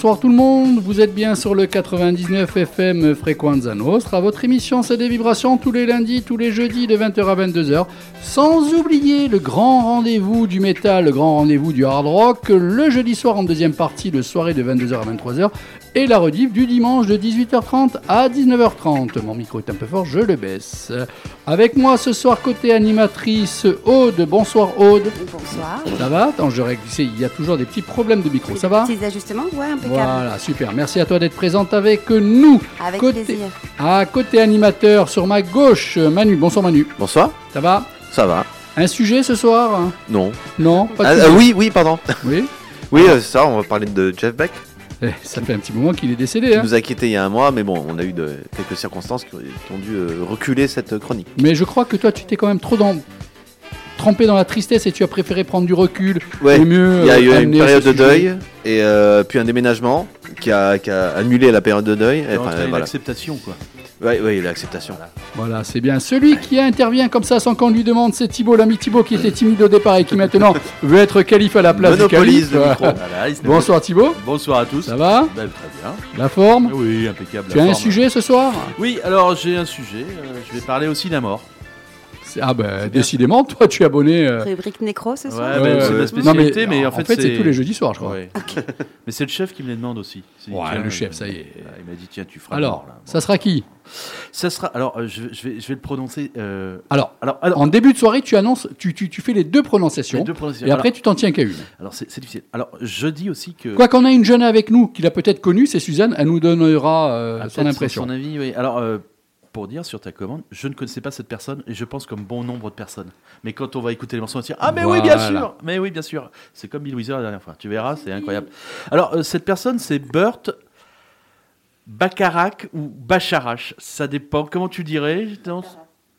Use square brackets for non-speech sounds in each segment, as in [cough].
Bonsoir tout le monde, vous êtes bien sur le 99 FM Frequenza Nostra. Votre émission c'est des vibrations tous les lundis, tous les jeudis de 20h à 22h. Sans oublier le grand rendez-vous du métal, le grand rendez-vous du hard rock, le jeudi soir en deuxième partie de soirée de 22h à 23h et la rediff du dimanche de 18h30 à 19h30. Mon micro est un peu fort, je le baisse. Avec moi ce soir côté animatrice Aude. Bonsoir Aude. Bonsoir. Ça va Attends, je règle. Il y a toujours des petits problèmes de micro. Ça va Petits ajustements Ouais, impeccable. Voilà, super. Merci à toi d'être présente avec nous. Avec côté, plaisir. À côté animateur, sur ma gauche, Manu. Bonsoir Manu. Bonsoir, Ça va ça va Un sujet ce soir? Non. Non Pas de Ah, sujet ah, oui, oui, pardon. Oui Oui, euh, ça, on va parler de Jeff Beck. Eh, Ça fait un petit moment qu'il est décédé. Il Hein nous a quittés il y a un mois, mais bon, on a eu de, quelques circonstances qui, ont dû euh, reculer cette chronique. Mais je crois que toi, tu t'es quand même trop dans... trempé dans la tristesse et tu as préféré prendre du recul. Ouais, et mieux il y a euh, eu une amener période de deuil et euh, puis un déménagement qui a, qui a annulé la période de deuil. Et Enfin, entraîner voilà. l'acceptation, quoi. Ouais, ouais, l'acceptation. Voilà, c'est bien. Celui qui intervient comme ça sans qu'on lui demande, c'est Thibaut, l'ami Thibaut qui était timide au départ et qui maintenant [laughs] veut être calife à la place Monopolise du le micro. Voilà, Bonsoir Thibaut, Bonsoir à tous. ça va Ben, Très bien. La forme Oui, impeccable. Tu as un sujet ce soir Oui, alors j'ai un sujet. euh, je vais parler aussi de la mort. C'est- Ah ben décidément, toi tu es abonné. euh, Rubrique nécro ce soir Ouais, ben, c'est ouais. ma Non, spécialité, mais, en fait, c'est tous les jeudis soirs, je crois. Ouais. [laughs] mais c'est le chef qui me les demande aussi. Ouais, le chef, euh, ça y est. euh, Il m'a dit tiens, tu feras. Alors, la mort, là. Bon. ça sera qui ça sera. Alors, euh, je, je vais, je vais le prononcer. euh, Alors, Alors, alors, en début de soirée, tu annonces, tu, tu, tu fais les deux prononciations, les deux prononciations. et après Alors- tu t'en tiens qu'à une. alors, c'est c'est difficile. Alors, je dis aussi que. Quoi qu'on a une jeune avec nous, qui l'a peut-être connue, c'est Suzanne, elle nous donnera euh, Ah, son impression. Son avis, oui. Alors, euh, pour dire sur ta commande, je ne connaissais pas cette personne et je pense comme bon nombre de personnes. Mais quand on va écouter les morceaux, on va se dire Ah, mais oui, bien sûr Mais oui, bien sûr C'est comme Bill Wither la dernière fois. Tu verras, c'est incroyable. Alors, euh, cette personne, c'est Burt Bacharach ou Bacharach. Ça dépend. Comment tu dirais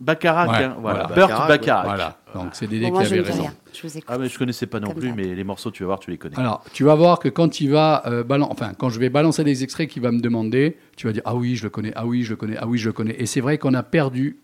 Non, Bacharach, Ouais, hein, voilà. voilà. Burt Bacharach, Bacharach. Voilà, donc c'est Dédé Bon, qui moi, je avait raison. rien. Je vous. Ah, mais je connaissais pas non Comme plus, ça. mais les morceaux, tu vas voir, tu les connais. Alors, tu vas voir que quand il va euh, balan- enfin, quand je vais balancer les extraits qu'il va me demander, tu vas dire ah oui, je le connais, ah oui, je le connais, ah oui, je le connais. Et c'est vrai qu'on a perdu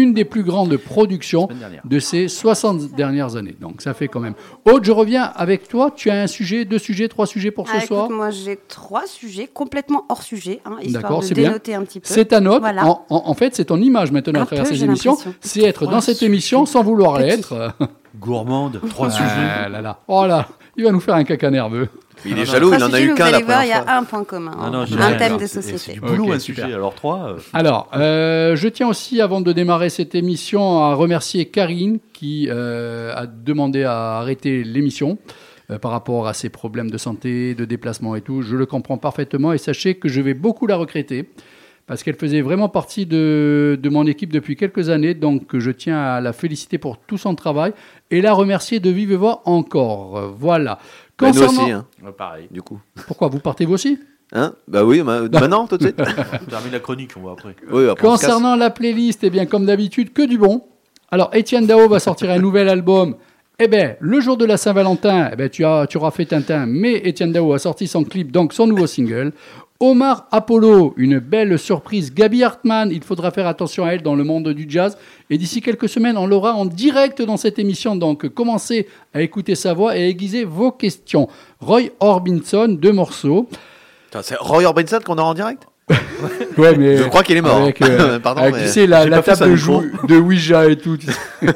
une des plus grandes productions de ces 60 dernières années. Donc ça fait quand même. Aude, je reviens avec toi. Tu as un sujet, deux sujets, trois sujets pour ce Ah, écoute, soir. moi j'ai trois sujets complètement hors sujet, hein, histoire D'accord, de c'est bien. dénoter un petit peu. C'est ta note. Voilà. En, en- en fait, c'est ton image maintenant Un à travers peu, ces émissions. C'est être dans cette émission sans vouloir l'être. Gourmande, trois Ah sujets. là là. Oh là, il va nous faire un caca nerveux. Il est non. jaloux, il en a eu qu'un la voir, il y a un point commun, Ah hein. non, un thème de C'est- C'est société. du boulot, Ok, un super. sujet. Alors, trois. euh, [laughs] Alors, euh, je tiens aussi, avant de démarrer cette émission, à remercier Karine qui euh, a demandé à arrêter l'émission euh, par rapport à ses problèmes de santé, de déplacement et tout. Je le comprends parfaitement et sachez que je vais beaucoup la regretter parce qu'elle faisait vraiment partie de, de mon équipe depuis quelques années. Donc, je tiens à la féliciter pour tout son travail et la remercier de vive voix encore. Voilà. Bah, nous Concernant- aussi, hein, ouais, pareil. du coup. Pourquoi vous partez vous aussi? Hein? Bah oui, bah, maintenant, tout de suite. [laughs] On termine la chronique, on va après. oui, après. Concernant la playlist, eh bien, comme d'habitude, que du bon. Alors, Étienne Dao va sortir un nouvel album. Eh bien, le jour de la Saint-Valentin, eh ben, tu, as, tu auras fait Tintin, mais Étienne Dao a sorti son clip, donc son nouveau single. Omar Apollo, une belle surprise. Gabi Hartmann, il faudra faire attention à elle dans le monde du jazz. Et d'ici quelques semaines, on l'aura en direct dans cette émission. Donc, commencez à écouter sa voix et aiguisez vos questions. Roy Orbison, deux morceaux. C'est Roy Orbison qu'on a en direct? [laughs] Ouais, mais Je crois qu'il est mort. Avec, euh, [laughs] Pardon, avec, mais tu sais, la, table de, de Ouija et tout. [laughs]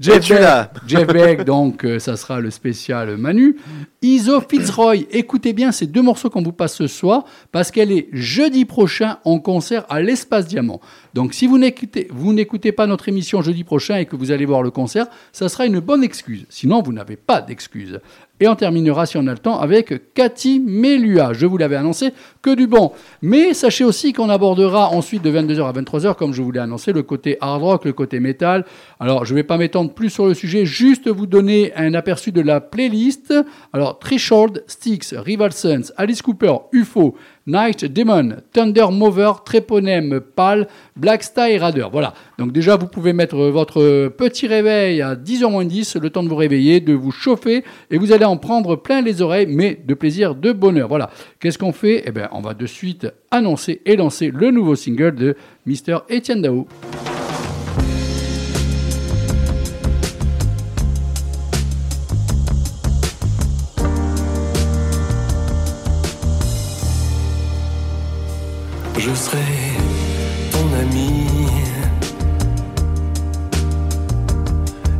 Beck, [laughs] Jeff Beck, donc euh, ça sera le spécial Manu. Iso Fitzroy, écoutez bien ces deux morceaux qu'on vous passe ce soir, parce qu'elle est jeudi prochain en concert à l'Espace Diamant. Donc si vous n'écoutez, vous n'écoutez pas notre émission jeudi prochain et que vous allez voir le concert, ça sera une bonne excuse. Sinon, vous n'avez pas d'excuse. Et on terminera, si on a le temps, avec Cathy Melua. Je vous l'avais annoncé, que du bon. Mais sachez aussi qu'on abordera ensuite de 22h à 23h, comme je vous l'ai annoncé, le côté hard rock, le côté métal. Alors, je ne vais pas m'étendre plus sur le sujet, juste vous donner un aperçu de la playlist. Alors, Threshold, Styx, Rival Sons, Alice Cooper, UFO, Night Demon, Thunder Mover, Treponem, Pal, Black Star et. Voilà. Donc déjà, vous pouvez mettre votre petit réveil à 10h moins 10, le temps de vous réveiller, de vous chauffer, et vous allez en prendre plein les oreilles, mais de plaisir, de bonheur. Voilà. Qu'est-ce qu'on fait? Eh bien, on va de suite annoncer et lancer le nouveau single de Mr. Etienne Dao. Je serai ton ami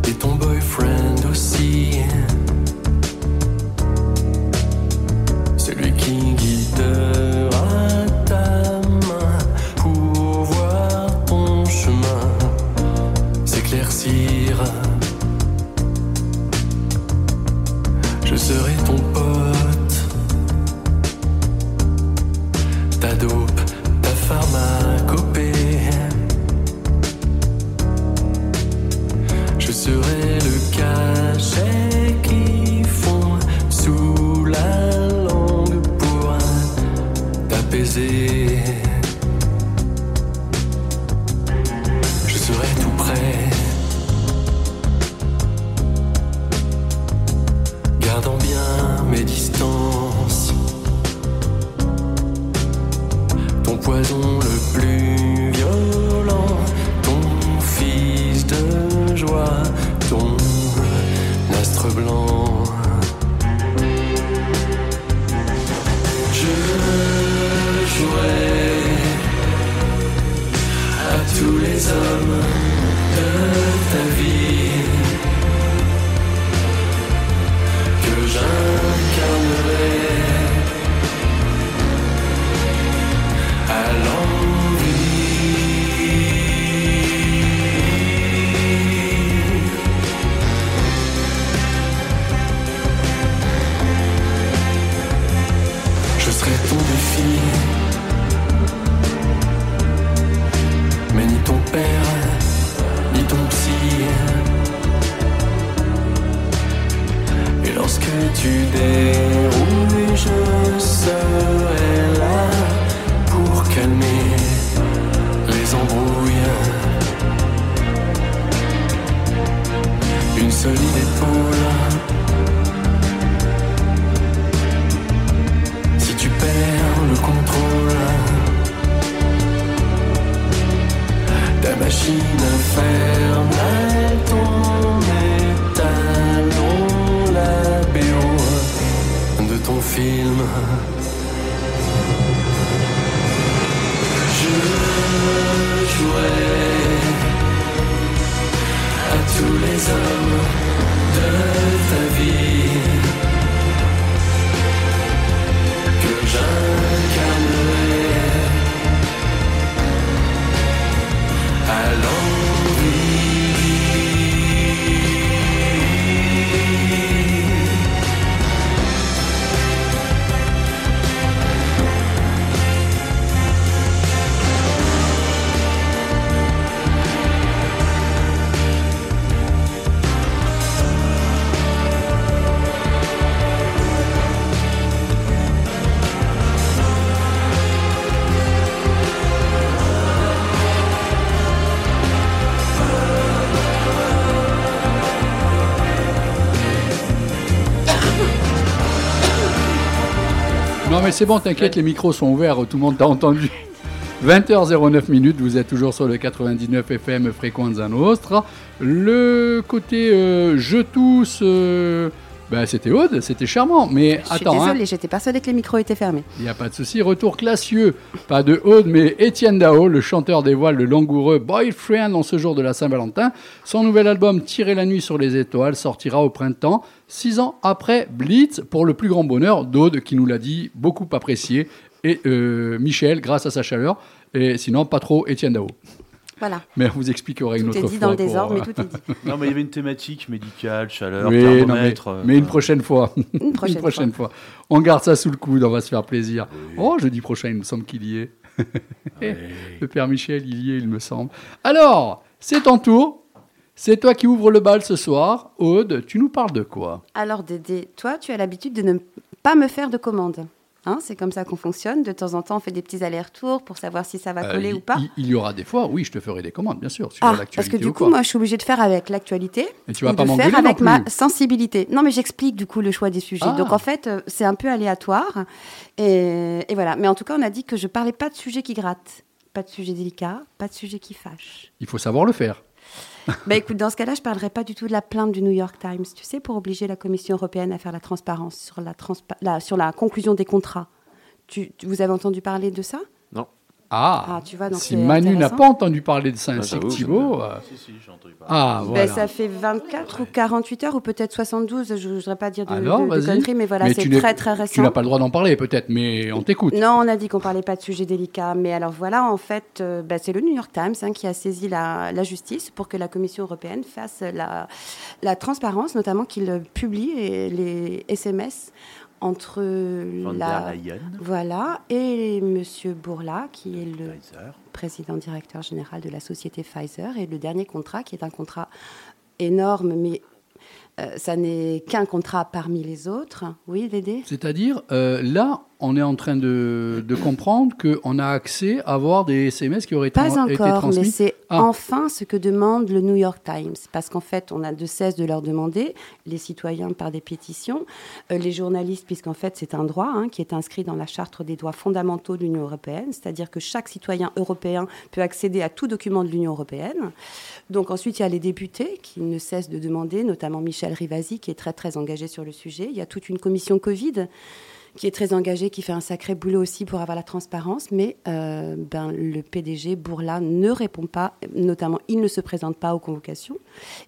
et ton boyfriend aussi. Celui qui guidera ta main pour voir ton chemin s'éclaircir. Je serai ton pote, ta pharmacopée. Je serai le cachet poison le plus violent, ton fils de joie, ton astre blanc. Je jouerai à tous les hommes de ta vie mais c'est bon, t'inquiète, les micros sont ouverts, tout le monde t'a entendu. 20h09 minutes, vous êtes toujours sur le 99 FM Frequenza Nostra. Le côté euh, je tousse, euh, ben, c'était Aude, c'était charmant. Mais Je suis attends, hein, désolée, j'étais persuadée que les micros étaient fermés. il n'y a pas de souci. Retour classieux, pas de Aude, mais Étienne Dao, le chanteur des voiles, le langoureux boyfriend en ce jour de la Saint-Valentin. Son nouvel album Tirer la nuit sur les étoiles sortira au printemps, six ans après Blitz, pour le plus grand bonheur d'Aude, qui nous l'a dit, beaucoup apprécié, et euh, Michel, grâce à sa chaleur, et sinon pas trop Étienne Dao. Voilà. Mais on vous expliquera une Tout autre est dit fois. dans le désordre, euh, mais tout est dit. Non, mais il y avait une thématique médicale, chaleur, Oui, non, mais, euh, mais une prochaine fois. Une [laughs] prochaine, fois. On garde ça sous le coude, on va se faire plaisir. Oh, jeudi prochain, il me semble qu'il y est. [laughs] Le père Michel, il y est, il me semble. Alors, c'est ton tour. C'est toi qui ouvre le bal ce soir. Aude, tu nous parles de quoi? Alors Dédé, toi, tu as l'habitude de ne pas me faire de commandes. Hein, c'est comme ça qu'on fonctionne. De temps en temps, on fait des petits allers-retours pour savoir si ça va Euh, coller il- ou pas. Il, il y aura des fois, oui, je te ferai des commandes, bien sûr, sur Ah, parce que du ou coup, quoi. moi, je suis obligée de faire avec l'actualité Et tu vas ou pas de faire avec ma sensibilité. Non, mais j'explique du coup le choix des sujets. Ah. Donc en fait, euh, c'est un peu aléatoire. Et, et voilà. Mais en tout cas, on a dit que je parlais pas de sujets qui grattent, pas de sujets délicats, pas de sujets qui fâchent. Il faut savoir le faire. [laughs] Bah écoute, dans ce cas-là, je parlerai pas du tout de la plainte du New York Times, tu sais, pour obliger la Commission européenne à faire la transparence sur la, transpa- sur la conclusion des contrats. Tu- vous avez entendu parler de ça? Ah, Ah, tu vois, donc si Manu n'a pas entendu parler de ça Ah, Thibaut, euh, Si, si, ah, Ben, voilà. ça fait 24 ou 48 heures, ou peut-être 72, je ne voudrais pas dire de, Alors, de- de vas-y. conneries, mais voilà, Mais c'est tu très très Tu récent. n'as pas le droit d'en parler, peut-être, mais on t'écoute. Non, on a dit qu'on parlait pas de sujets délicats, mais alors voilà, en fait, euh, bah, c'est le New York Times hein, qui a saisi la, la justice pour que la Commission européenne fasse la, la transparence, notamment qu'il publie les SMS entre la, voilà et Monsieur Bourla, qui est le Pfizer. président directeur général de la société Pfizer, et le dernier contrat, qui est un contrat énorme, mais euh, ça n'est qu'un contrat parmi les autres. Oui, Dédé? C'est-à-dire, euh, là, on est en train de, de comprendre qu'on a accès à avoir des SMS qui auraient été, Pas été encore, mais transmis. c'est Ah. enfin ce que demande le New York Times. Parce qu'en fait, on a de cesse de leur demander, les citoyens par des pétitions, euh, les journalistes, puisqu'en fait, c'est un droit hein, qui est inscrit dans la Charte des droits fondamentaux de l'Union européenne, c'est-à-dire que chaque citoyen européen peut accéder à tout document de l'Union européenne. Donc ensuite, il y a les députés qui ne cessent de demander, notamment Michel Rivasi, qui est très très engagé sur le sujet. Il y a toute une commission Covid qui est très engagée, qui fait un sacré boulot aussi pour avoir la transparence, mais euh, ben, le PDG Bourla ne répond pas, notamment il ne se présente pas aux convocations,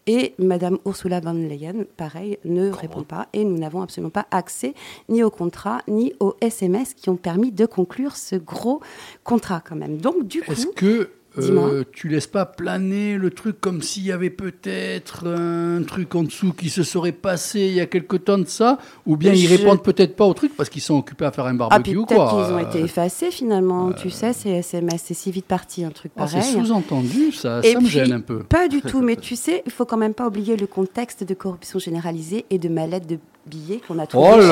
et Madame Ursula von der Leyen, pareil, ne répond pas, et nous n'avons absolument pas accès ni au contrat, ni aux SMS qui ont permis de conclure ce gros contrat quand même. Donc du coup, Est-ce que euh, tu laisses pas planer le truc comme s'il y avait peut-être un truc en dessous qui se serait passé il y a quelque temps de ça Ou bien ils Je- répondent peut-être pas au truc parce qu'ils sont occupés à faire un ah barbecue puis ou peut-être quoi qu'ils ont Euh, été effacés finalement, tu sais, ces SMS, c'est si vite parti, un truc ah, C'est pareil. sous-entendu, ça, ça me gêne un peu. Pas du tout, mais [laughs] tu sais, il faut quand même pas oublier le contexte de corruption généralisée et de mallette de billets qu'on a trouvé Oh chez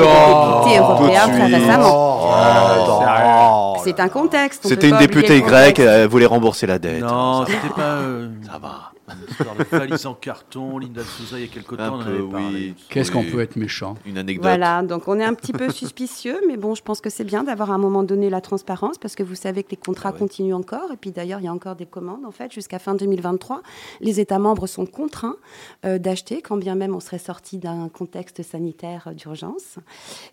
très récemment. Oh, C'est un contexte. on C'était une députée grecque, elle voulait rembourser la dette. Non, c'était pas. euh, Ça va. Une histoire de valise en carton, Linda Souza, il y a quelque temps, on en avait parlé. oui. Qu'est-ce qu'on peut être méchant? Une anecdote. Voilà, donc on est un petit peu suspicieux, mais bon, je pense que c'est bien d'avoir à un moment donné la transparence parce que vous savez que les contrats Ah ouais. continuent encore. Et puis d'ailleurs, il y a encore des commandes en fait jusqu'à fin 2023. Les États membres sont contraints euh, d'acheter, quand bien même on serait sorti d'un contexte sanitaire euh, d'urgence.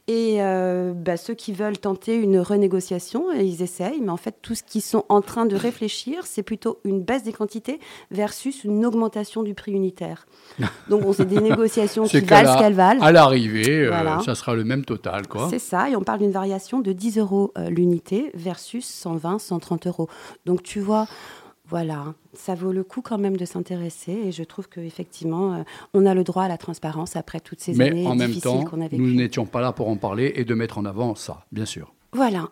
Et euh, bah, ceux qui veulent tenter une renégociation, ils essayent, mais en fait, tout ce qu'ils sont en train de réfléchir, c'est plutôt une baisse des quantités versus une augmentation du prix unitaire. [laughs] Donc, bon, c'est des négociations qui valent ce qu'elles valent. À l'arrivée, euh, ça sera le même total, quoi. C'est ça, et on parle d'une variation de 10 euros euh, l'unité versus 120, 130 euros. Donc tu vois, voilà, ça vaut le coup quand même de s'intéresser, et je trouve qu'effectivement, euh, on a le droit à la transparence après toutes ces Mais années en même difficiles temps, nous n'étions pas là pour en parler et de mettre en avant ça, bien sûr. Voilà.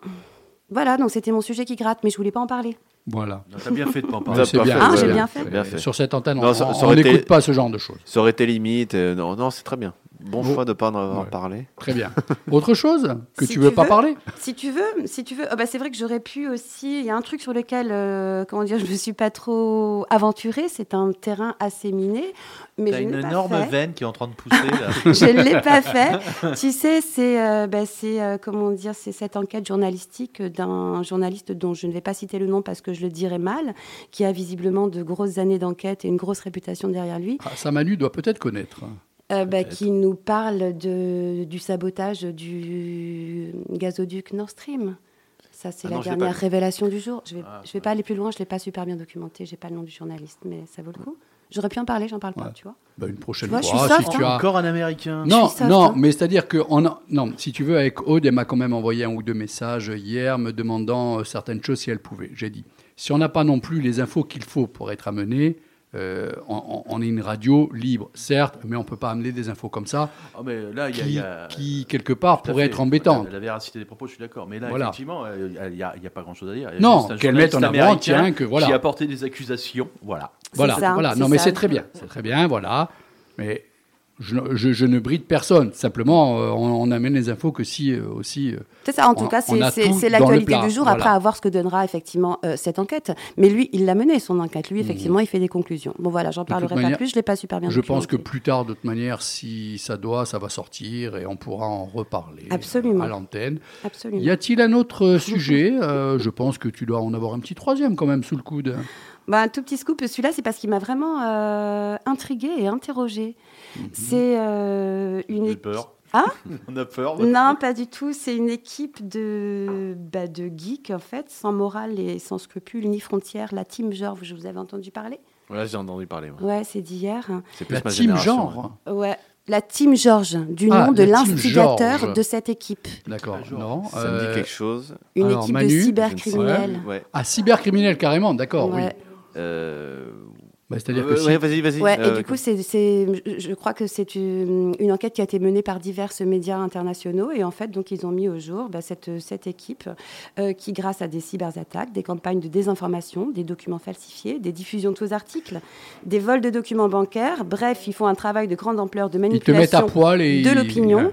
Voilà, donc c'était mon sujet qui gratte, mais je voulais pas en parler. Voilà. T'as bien fait de pas parler. pas bien. Ah, ouais. j'ai bien fait. Bien fait. Sur cette antenne, Non, on n'écoute été- pas ce genre de choses. Ça aurait été limite. euh, non, non, c'est très bien. Bon Bon. choix de ne pas en avoir Ouais. parlé. Très bien. [laughs] Autre chose que Si tu veux tu pas veux. parler Si tu veux, si tu veux, ah bah c'est vrai que j'aurais pu aussi. Il y a un truc sur lequel, euh, comment dire, je me suis pas trop aventurée. C'est un terrain assez miné, mais T'as je une énorme fait. veine qui est en train de pousser là. [laughs] je ne l'ai pas fait. Tu sais, c'est euh, bah, c'est, euh, comment dire, c'est cette enquête journalistique d'un journaliste dont je ne vais pas citer le nom parce que je le dirais mal, qui a visiblement de grosses années d'enquête et une grosse réputation derrière lui, ah, Ça, Manu doit peut-être connaître. Euh, bah, qui nous parle de, du sabotage du gazoduc Nord Stream. Ça, c'est Ah la non, je dernière pas révélation du jour. Je vais, Ah, je vais pas aller plus loin, je l'ai pas super bien documenté, j'ai pas le nom du journaliste, mais ça vaut le coup. J'aurais pu en parler, j'en parle pas, Ouais. tu vois. Bah, une prochaine Tu vois, je fois, suis si soft, tu hein. as. Encore un américain. Non, soft, non, hein. mais c'est-à-dire que on a- non, si tu veux, avec Aude, elle m'a quand même envoyé un ou deux messages hier me demandant euh, certaines choses si elle pouvait. J'ai dit, si on n'a pas non plus les infos qu'il faut pour être amené, euh, on, est une radio libre, certes, mais on peut pas amener des infos comme ça Ah, mais là, il y a. qui, il y a- qui, quelque part, fait. être embêtantes. La, la véracité des propos, je suis d'accord. Mais là, Voilà. effectivement, euh, il n'y a, pas grand-chose à dire. Non, qu'elle mette en avant, tiens, que voilà. Qui a porté des accusations. Voilà. C'est Voilà, ça, voilà. Non, mais c'est très bien, c'est très bien, voilà. Mais je, je- je ne bride personne. Simplement, euh, on, on amène les infos que si euh, aussi. euh, C'est ça, en tout On- cas, c'est- l'actualité du jour, voilà. après à voir ce que donnera effectivement cette enquête. Mais lui, il l'a mené, son enquête. Lui, effectivement, il fait des conclusions. Bon, voilà, j'en parlerai manière, pas plus, je l'ai pas super bien je pense que plus tard, de toute manière, si ça doit, ça va sortir et on pourra en reparler Absolument. à l'antenne. Absolument. Y a-t-il un autre sujet Je pense que tu dois en avoir un petit troisième quand même sous le coude. Bah, un tout petit scoop, celui-là, c'est parce qu'il m'a vraiment intrigué et interrogé. Mhm. C'est euh, une On a équipe. peur. Ah [laughs] On a peur. Non, pas du tout. C'est une équipe de, bah, de geeks, en fait, sans morale et sans scrupules, ni frontières. La Team George, je vous avais entendu parler? Voilà, j'ai entendu parler. moi. Ouais, c'est d'hier. C'est plus La ma team génération, genre. Ouais. La Team George, du Ah, nom de l'instigateur de cette équipe. D'accord. Genre. Non. Ça me euh, dit quelque chose. Une Alors, équipe Manu, de cybercriminels. Ouais. Ah, cybercriminel carrément, d'accord. Oui. Ouais. Euh... Bah, C'est-à-dire ouais, que si- ouais, vas-y, vas-y. Ouais, Euh, et du coup, c'est, je je crois que c'est une, une enquête qui a été menée par divers médias internationaux. Et en fait, donc, ils ont mis au jour bah, cette, cette équipe euh, qui, grâce à des cyberattaques, des campagnes de désinformation, des documents falsifiés, des diffusions de faux articles, des vols de documents bancaires, bref, ils font un travail de grande ampleur de ils te mettent à manipulation poil et de l'opinion. Ouais.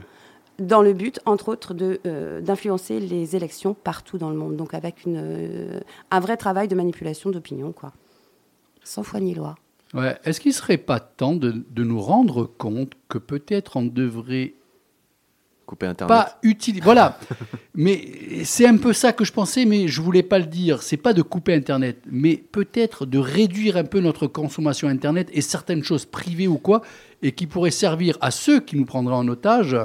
dans le but, entre autres, de, euh, d'influencer les élections partout dans le monde. Donc avec une, euh, un vrai travail de manipulation d'opinion, quoi. Sans foi ni loi. Ouais. Est-ce qu'il ne serait pas temps de, de nous rendre compte que peut-être on devrait Couper Internet. pas utiliser. Voilà. [laughs] mais c'est un peu ça que je pensais, mais je voulais pas le dire. C'est pas de couper Internet, mais peut-être de réduire un peu notre consommation Internet et certaines choses privées ou quoi, et qui pourraient servir à ceux qui nous prendraient en otage.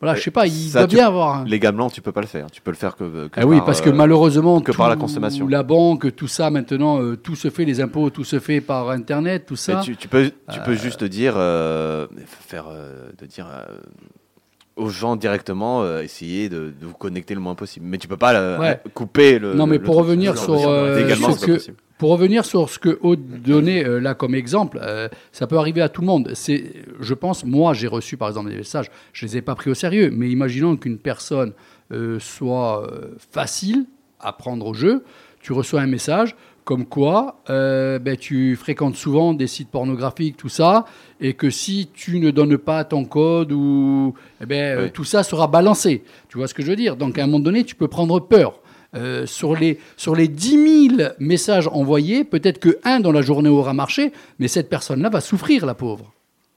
Voilà, je sais pas, il Ça, doit tu- bien avoir. Légalement, tu peux pas le faire. Tu peux le faire que. que Ah oui, par, parce que euh, malheureusement, que par la consommation. La banque, tout ça, maintenant, euh, tout se fait, les impôts, tout se fait par Internet, tout ça. tu, tu peux, tu peux juste dire, euh, faire, euh, de dire euh, aux gens directement, euh, essayer de, de vous connecter le moins possible. Mais tu peux pas euh, Ouais. couper le. Non, mais le pour revenir sur, euh, sur que-. Pour revenir sur ce que Aude donnait euh, là comme exemple, euh, ça peut arriver à tout le monde. C'est, je pense, moi j'ai reçu par exemple des messages, je les ai pas pris au sérieux, mais imaginons qu'une personne euh, soit facile à prendre au jeu, tu reçois un message comme quoi ben, tu fréquentes souvent des sites pornographiques, tout ça, et que si tu ne donnes pas ton code ou eh ben, Oui. tout ça sera balancé. Tu vois ce que je veux dire? Donc à un moment donné, tu peux prendre peur. Euh, sur, les, sur les 10 000 messages envoyés, peut-être que un dans la journée aura marché, mais cette personne-là va souffrir, la pauvre.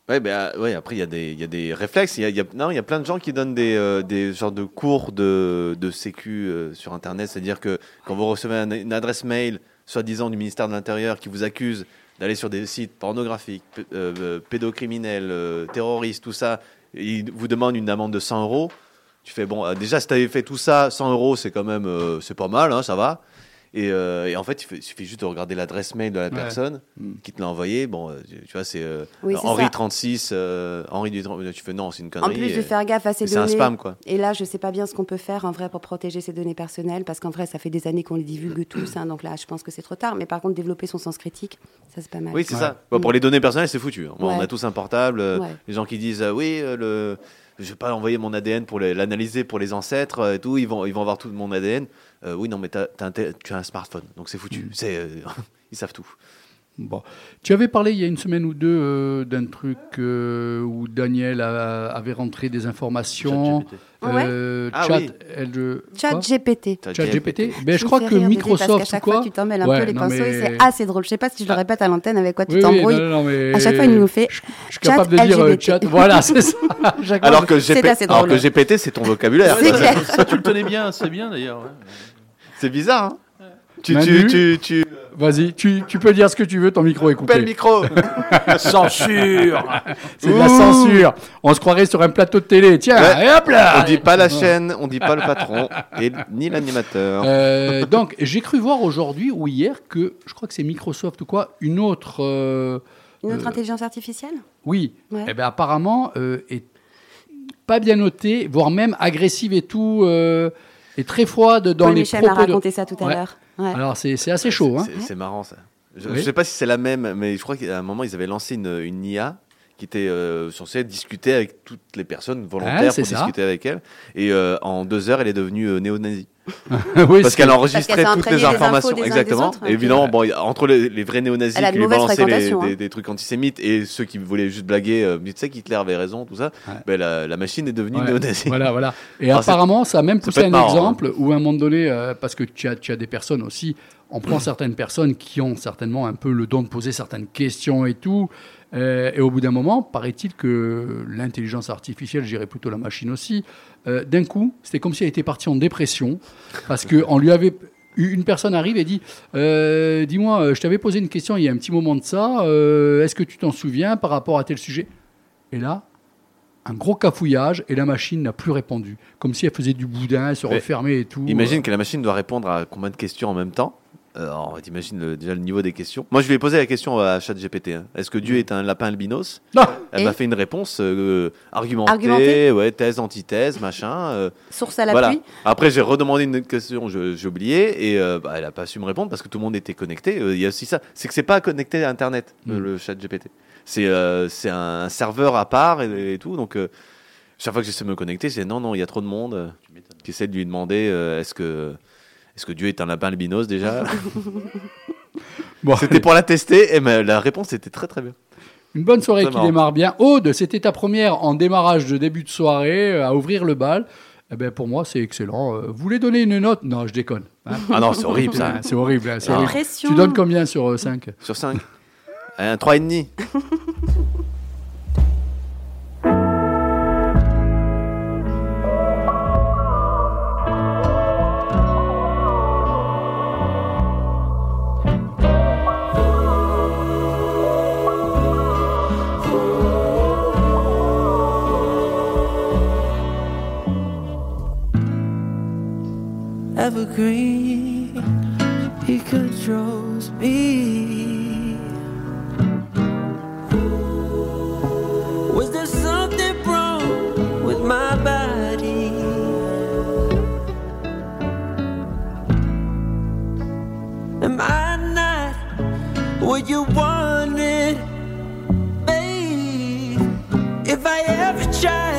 Ouais, ben, euh, ouais, après, il y, a des- il y a des réflexes. Il y a, y y a plein de gens qui donnent des, euh, des genres de cours de, de sécu sur Internet. C'est-à-dire que quand vous recevez un- une adresse mail, soi-disant du ministère de l'Intérieur, qui vous accuse d'aller sur des sites pornographiques, pédocriminels, terroristes, tout ça, il vous demande une amende de 100 euros. Tu fais, bon, euh, déjà, si tu avais fait tout ça, 100 euros, c'est quand même, euh, c'est pas mal, hein, ça va. Et, euh, et en fait, il fait- il suffit juste de regarder l'adresse mail de la personne Mm. qui te l'a envoyé. Bon, tu vois, c'est euh, Oui, Henri ça. 36, euh, Henri du 30, tu fais non, c'est une En connerie. plus de faire gaffe à ces et c'est un données. spam, quoi. Et là, je ne sais pas bien ce qu'on peut faire en vrai pour protéger ces données personnelles, parce qu'en vrai, ça fait des années qu'on les divulgue tous, hein, donc là, je pense que c'est trop tard. Mais par contre, développer son sens critique, ça c'est pas mal. Oui, c'est Ouais. ça. Bon, pour les données personnelles, c'est foutu. hein. On a tous un portable. euh, Ouais. Les gens qui disent euh, oui, euh, le... je vais pas envoyer mon ADN pour l'analyser pour les ancêtres euh, et tout. Ils vont, ils vont avoir tout mon ADN. Euh, oui, non, mais t'as un tu as un smartphone, donc c'est foutu. Mm. C'est, euh, [laughs] ils savent tout. Bon. Tu avais parlé il y a une semaine ou deux euh, d'un truc euh, où Daniel a- avait rentré des informations. ChatGPT. Euh, Ah chat, oui. elle, euh, Chat quoi GPT. Chat GPT. Ben, je me crois que Microsoft Parce ou qu'à chaque quoi fois, tu t'en mêles un Ouais, peu les non, pinceaux et mais- c'est assez drôle. Je sais pas si je le répète à l'antenne avec quoi tu Oui, oui, t'embrouilles. non, non, mais À chaque fois, il nous fait Je, je suis capable de chat dire euh, LGBT. chat. Voilà, c'est ça. [laughs] Chaque fois, Alors que, C'est GP assez alors drôle. que GPT, c'est ton vocabulaire. C'est Ça, clair. Ça, tu le tenais bien, c'est bien d'ailleurs. ouais. [laughs] C'est bizarre. Hein tu, Manu tu, tu, tu Vas-y, tu, tu peux dire ce que tu veux, ton micro est le coupé. micro. [laughs] Censure C'est de la censure. On se croirait sur un plateau de télé. Tiens, Ouais. et hop là on dit pas la chaîne, on dit pas le patron et ni l'animateur. Euh, donc, j'ai cru voir aujourd'hui ou hier que, je crois que c'est Microsoft ou quoi, une autre. euh, Une autre Euh, intelligence artificielle oui, Ouais. eh ben, apparemment, euh, est pas bien notée, voire même agressive et tout, euh, et très froide dans Paul les Michel m'a propos. de- raconté ça tout à Ouais. l'heure. Ouais. Alors, c'est c'est assez chaud. Hein. C'est- marrant ça. Je, Oui. je sais pas si c'est la même, mais je crois qu'à un moment ils avaient lancé une, une IA qui était euh, censée discuter avec toutes les personnes volontaires Ah, pour ça. discuter avec elle. Et euh, en deux heures, elle est devenue euh, néo-nazie. [laughs] oui, Parce qu'elle enregistrait fait toutes les informations. Exactement. autres, Et hein. évidemment, bon, a- entre les, les vrais néo-nazis a qui lui balançaient les- des, hein. des trucs antisémites et ceux qui voulaient juste blaguer, euh, tu sais qu'Hitler avait raison, tout ça, Ouais. ben, la, la machine est devenue Ouais, néo-nazie. Voilà, voilà. [laughs] Et Alors, apparemment, ça a même poussé un marrant, exemple où à un moment donné, euh, parce que tu as, tu as des personnes aussi, on prend certaines personnes qui ont certainement un peu le don de poser certaines questions et tout. euh, et au bout d'un moment, paraît-il que l'intelligence artificielle, je dirais plutôt la machine aussi, euh, d'un coup, c'était comme si elle était partie en dépression parce qu'on lui avait. Une personne arrive et dit euh, Dis-moi, euh, je t'avais posé une question il y a un petit moment de ça. euh, Est-ce que tu t'en souviens par rapport à tel sujet? Et là, un gros cafouillage et la machine n'a plus répondu. Comme si elle faisait du boudin, elle se Mais refermait et tout. Imagine que la machine doit répondre à combien de questions en même temps. Euh, Alors, t'imagines déjà le niveau des questions. Moi, je lui ai posé la question à ChatGPT. hein. Est-ce que Dieu est un lapin albinos? Non. Elle Et m'a fait une réponse euh, argumentée, Argumentée ouais, thèse, antithèse, machin. euh, Source à voilà. l'appui. Après, j'ai redemandé une question, je- j'ai oublié, et euh, bah, elle a pas su me répondre parce que tout le monde était connecté. Euh, Il y a aussi ça, c'est que c'est pas connecté à Internet, euh, Mm. le chat GPT. C'est euh, c'est un serveur à part et, et tout. Donc, euh, chaque fois que j'essaie de me connecter, c'est non, non, il y a trop de monde. euh, qui essaie de lui demander euh, est-ce que, est que Dieu est un lapin albinos déjà [laughs] Bon, C'était pour la tester, et ma- la réponse était très très bien. Une bonne soirée qui marrant. démarre bien. Aude, c'était ta première en démarrage de début de soirée euh, à ouvrir le bal. Eh ben, pour moi, c'est excellent. Euh, Vous voulez donner une note? Non, je déconne. hein. Ah non, c'est horrible ça. C'est horrible. hein, c'est Ah. horrible. Tu donnes combien sur 5 Sur 5. Un 3,5. [laughs] evergreen. He controls me. Was there something wrong with my body? Am I not what you wanted, babe? If I ever tried,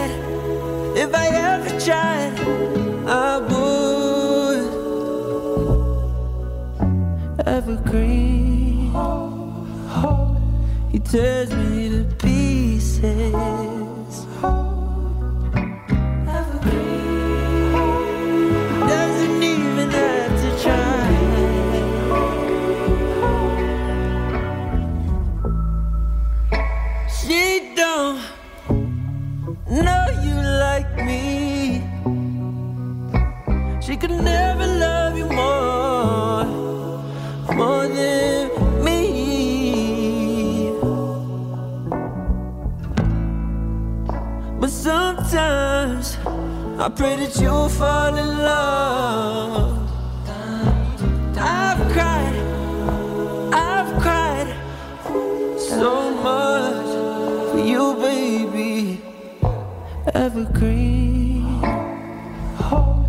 evergreen. He tears me to pieces. Sometimes I pray that you'll fall in love. I've cried, I've cried so much for you, baby. Evergreen. Oh,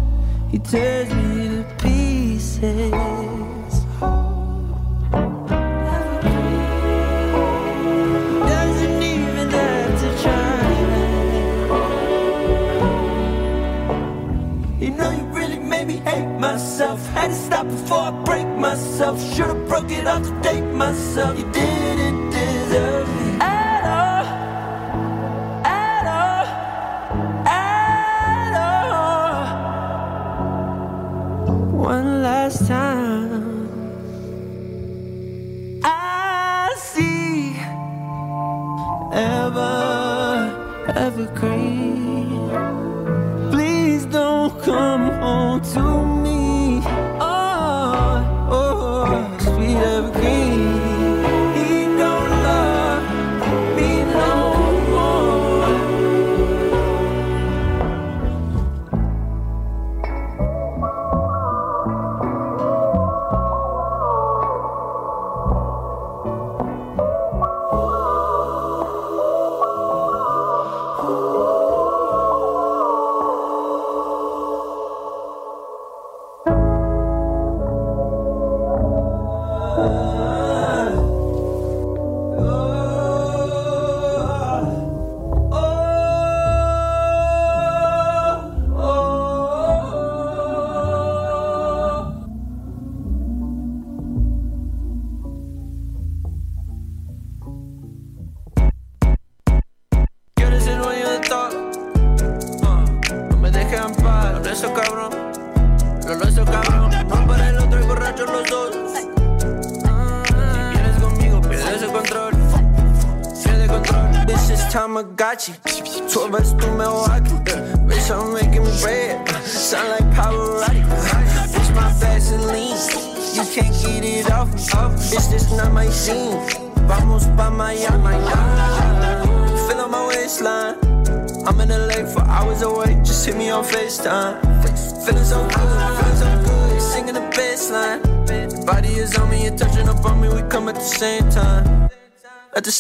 he tears me to pieces. Stop before I break myself. Should've broke it off to date myself. You didn't deserve me at all. At all. At all. One last time. I see ever, evergreen.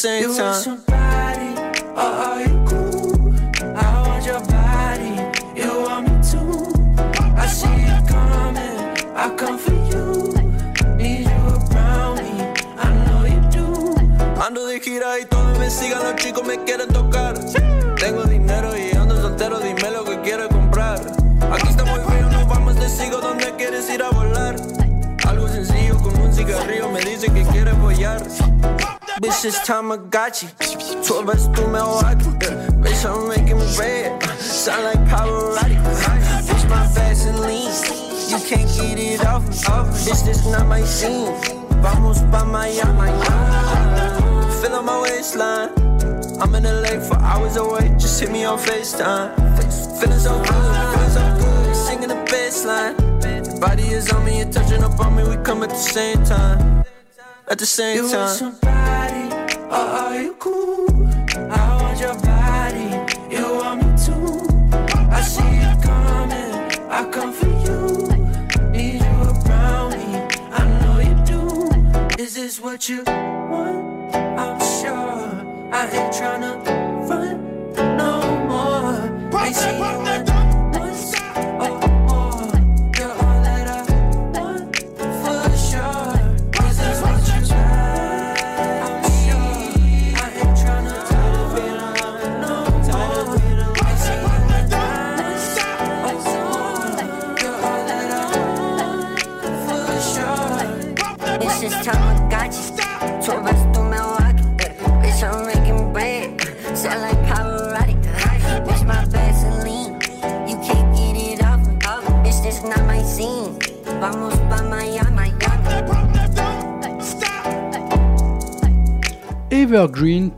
Same time. Tamagotchi. Tour bus through Milwaukee. Bitch, I'm making bread. Sound like Pavarotti. Bitch, my Vaseline. You can't get it off me. Bitch, this not my scene. Vamos pa Miami. Feel on my waistline. I'm in LA for hours away. Just hit me on FaceTime. Feeling so good, feeling so good. Singing the bass line. Body is on me, you're touching up on me. We come at the same time. At the same time.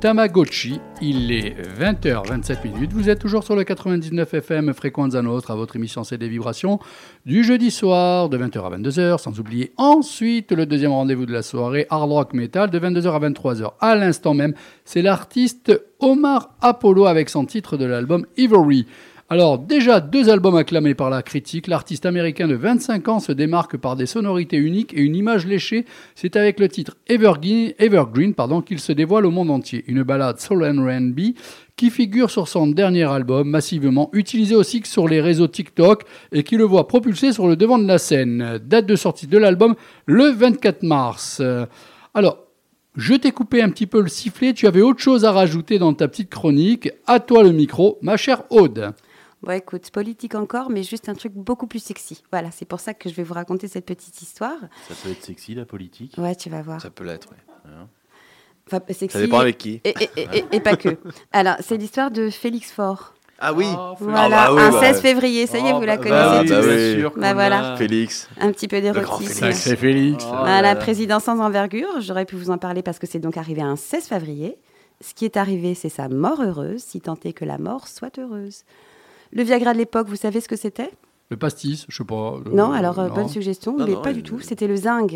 Tamagotchi. Il est 20h27 minutes. Vous êtes toujours sur le 99 FM Fréquenza Nostre à votre émission C'est des vibrations du jeudi soir de 20h à 22h. Sans oublier ensuite le deuxième rendez-vous de la soirée Hard Rock Metal de 22h à 23h. À l'instant même, c'est l'artiste Omar Apollo avec son titre de l'album Ivory. Alors, déjà deux albums acclamés par la critique, l'artiste américain de 25 ans se démarque par des sonorités uniques et une image léchée. C'est avec le titre Evergreen, Evergreen pardon, qu'il se dévoile au monde entier. Une balade soul and R&B qui figure sur son dernier album, massivement utilisé aussi sur les réseaux TikTok et qui le voit propulsé sur le devant de la scène. Date de sortie de l'album le 24 mars. Alors, je t'ai coupé un petit peu le sifflet, tu avais autre chose à rajouter dans ta petite chronique. À toi le micro, ma chère Aude. Bon, écoute, politique encore, mais juste un truc beaucoup plus sexy. Voilà, c'est pour ça que je vais vous raconter cette petite histoire. Ça peut être sexy, la politique? Ouais, tu vas voir. Ça peut l'être, ouais. Enfin, sexy. Ça dépend avec qui. Et, et- et- et pas que. Alors, c'est l'histoire de Félix Faure. Ah oui. Voilà, bah oui, un bah 16 ouais. février, ça y est, Oh, vous la bah, connaissez bah tous. oui, sûr Bah voilà. l'a. Félix. Un petit peu d'érotisme. Félix. Sacré Félix. Oh Voilà, là là. président sans envergure. J'aurais pu vous en parler parce que c'est donc arrivé un 16 février. Ce qui est arrivé, c'est sa mort heureuse, si tant est que la mort soit heureuse. Le Viagra de l'époque, vous savez ce que c'était? Le pastis, je sais pas. euh, Non, alors euh, non. bonne suggestion, Non, mais non, pas du tout. C'était le zinc.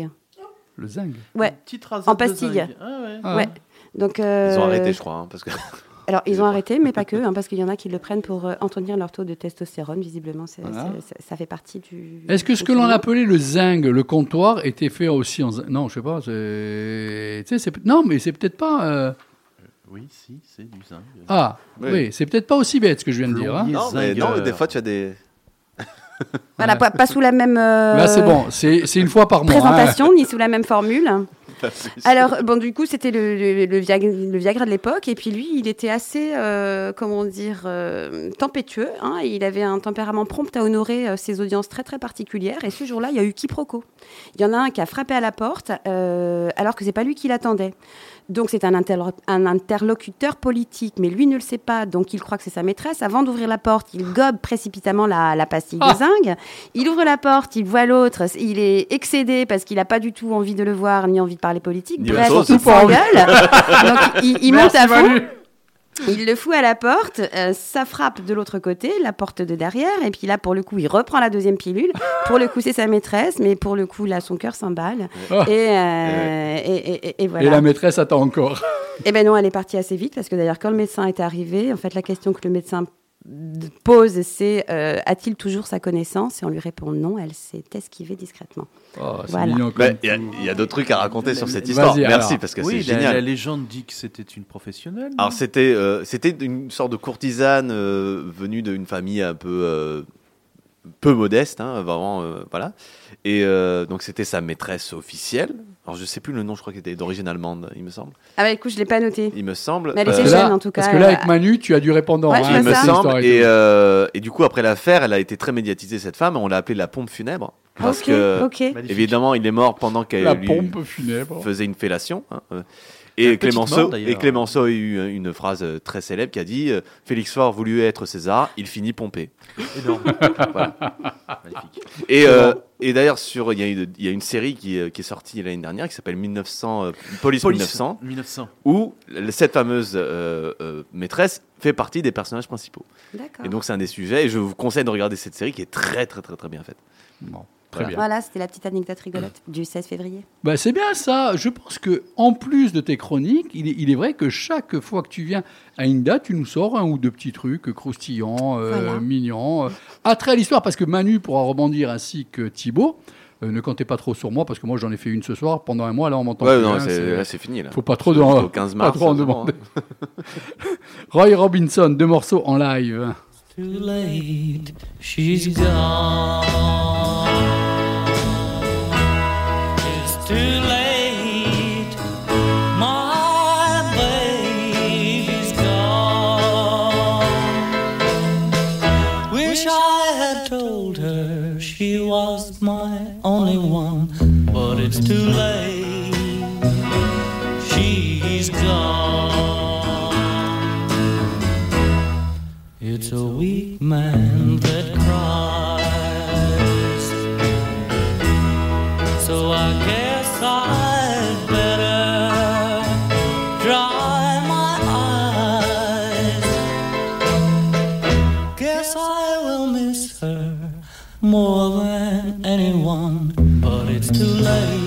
Le zinc? Ouais. Petite rasade En de pastille. zinc. Ah ouais. Ah. Ouais. Donc, euh, Ils ont arrêté, je crois, hein, parce que [laughs] Alors, ils ont arrêté, mais pas que, [laughs] hein, parce qu'il y en a qui le prennent pour euh, entretenir leur taux de testostérone. Visiblement, Voilà. ça- ça fait partie du. Est-ce que ce que l'on appelait le zinc, le comptoir, était fait aussi en zinc Non, je sais pas. tu sais, Non, mais c'est peut-être pas. euh, Oui, si, c'est du zinc. Ah, oui, Oui. c'est peut-être pas aussi bête ce que je viens de dire. hein. Non, mais, non, mais des fois tu as des. [laughs] Voilà, pas, pas sous la même. euh, Là, c'est bon. C'est une fois par mois. hein. Présentation, ni sous la même formule. [laughs] Alors, bon, du coup, c'était le, le, le Viagra, le Viagra de l'époque. Et puis, lui, il était assez, euh, comment dire, euh, tempétueux. hein, et il avait un tempérament prompt à honorer euh, ses audiences très, très particulières. Et ce jour-là, il y a eu quiproquo. Il y en a un qui a frappé à la porte, euh, alors que c'est pas lui qui l'attendait. Donc, c'est un, interlo- un interlocuteur politique, mais lui ne le sait pas. Donc, il croit que c'est sa maîtresse. Avant d'ouvrir la porte, il gobe précipitamment la, la pastille Ah. de zinc. Il ouvre la porte, il voit l'autre. Il est excédé parce qu'il n'a pas du tout envie de le voir, ni envie de parler politique. Bref, il s'engueule. Donc, il, il [laughs] monte à fond. Manu. Il le fout à la porte, euh, ça frappe de l'autre côté, la porte de derrière, et puis là, pour le coup, il reprend la deuxième pilule. Pour le coup, c'est sa maîtresse, mais pour le coup, là, son cœur s'emballe. Ah. Et, euh, et, et- et- et voilà. Et la maîtresse attend encore. Eh ben non, elle est partie assez vite parce que d'ailleurs, quand le médecin est arrivé, en fait, la question que le médecin pose, c'est euh, a-t-il toujours sa connaissance? Et on lui répond non. Elle s'est esquivée discrètement. Oh, Voilà. Bah, Il y a- d'autres trucs à raconter sur cette histoire. alors. Merci, parce que Oui, c'est la, génial. la légende dit que c'était une professionnelle. Alors c'était euh, c'était une sorte de courtisane euh, venue d'une famille un peu euh, peu modeste, hein, vraiment euh, voilà. Et euh, donc c'était sa maîtresse officielle. Alors je sais plus le nom, je crois qu'elle était d'origine allemande, il me semble. Ah bah écoute, je l'ai pas noté. Il me semble. Mais elle Euh, était jeune, là- en tout cas, Parce que là, elle avec Manu, tu as du répondant. Ouais, hein, il me ça. semble. Et, euh, et du coup, après l'affaire, elle a été très médiatisée, cette femme. On l'a appelée la pompe funèbre. Parce que, évidemment, il est mort pendant qu'elle La lui pompe funèbre. faisait une fellation. hein, euh. Et Clémenceau, mort, et Clémenceau a eu une- une phrase euh, très célèbre qui a dit euh, Félix Faure voulut être César, il finit pompé. Énorme. Voilà. Magnifique. Et, euh, et d'ailleurs, sur il y, a une- il y a une série qui, euh, qui est sortie l'année dernière qui s'appelle 1900, euh, Police, 1900, 1900. où cette fameuse euh, euh, maîtresse fait partie des personnages principaux. Et donc c'est un des sujets. Et je vous conseille de regarder cette série qui est très très très très bien faite. Bon, très Voilà. bien. Voilà, c'était la petite anecdote rigolote du 16 février. Bah, c'est bien ça. Je pense que en plus de tes chroniques, il est, il est vrai que chaque fois que tu viens à une date, tu nous sors un ou deux petits trucs croustillants, euh, Voilà. mignons, euh, attrait à l'histoire. Parce que Manu pourra rebondir ainsi que Thibaut. Euh, ne comptez pas trop sur moi parce que moi j'en ai fait une ce soir pendant un mois. Là, on m'entend Ouais, non, c'est- c'est- là c'est fini. Là. Faut pas trop, Jusqu'au de, 15 pas mars, trop en demander. [laughs] Roy Robinson, deux morceaux en live. too late. She's gone. Only one, but it's too late. She's gone. It's a weak man anyone, but it's too late.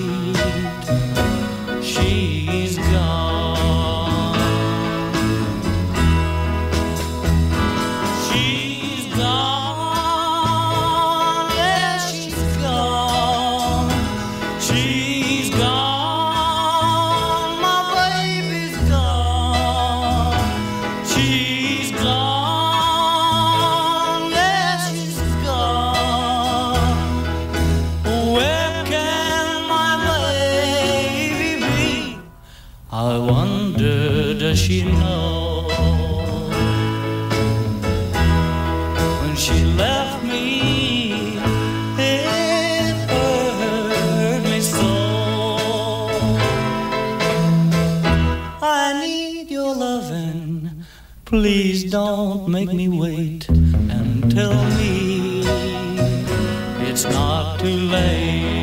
Please don't make me wait and tell me it's not too late.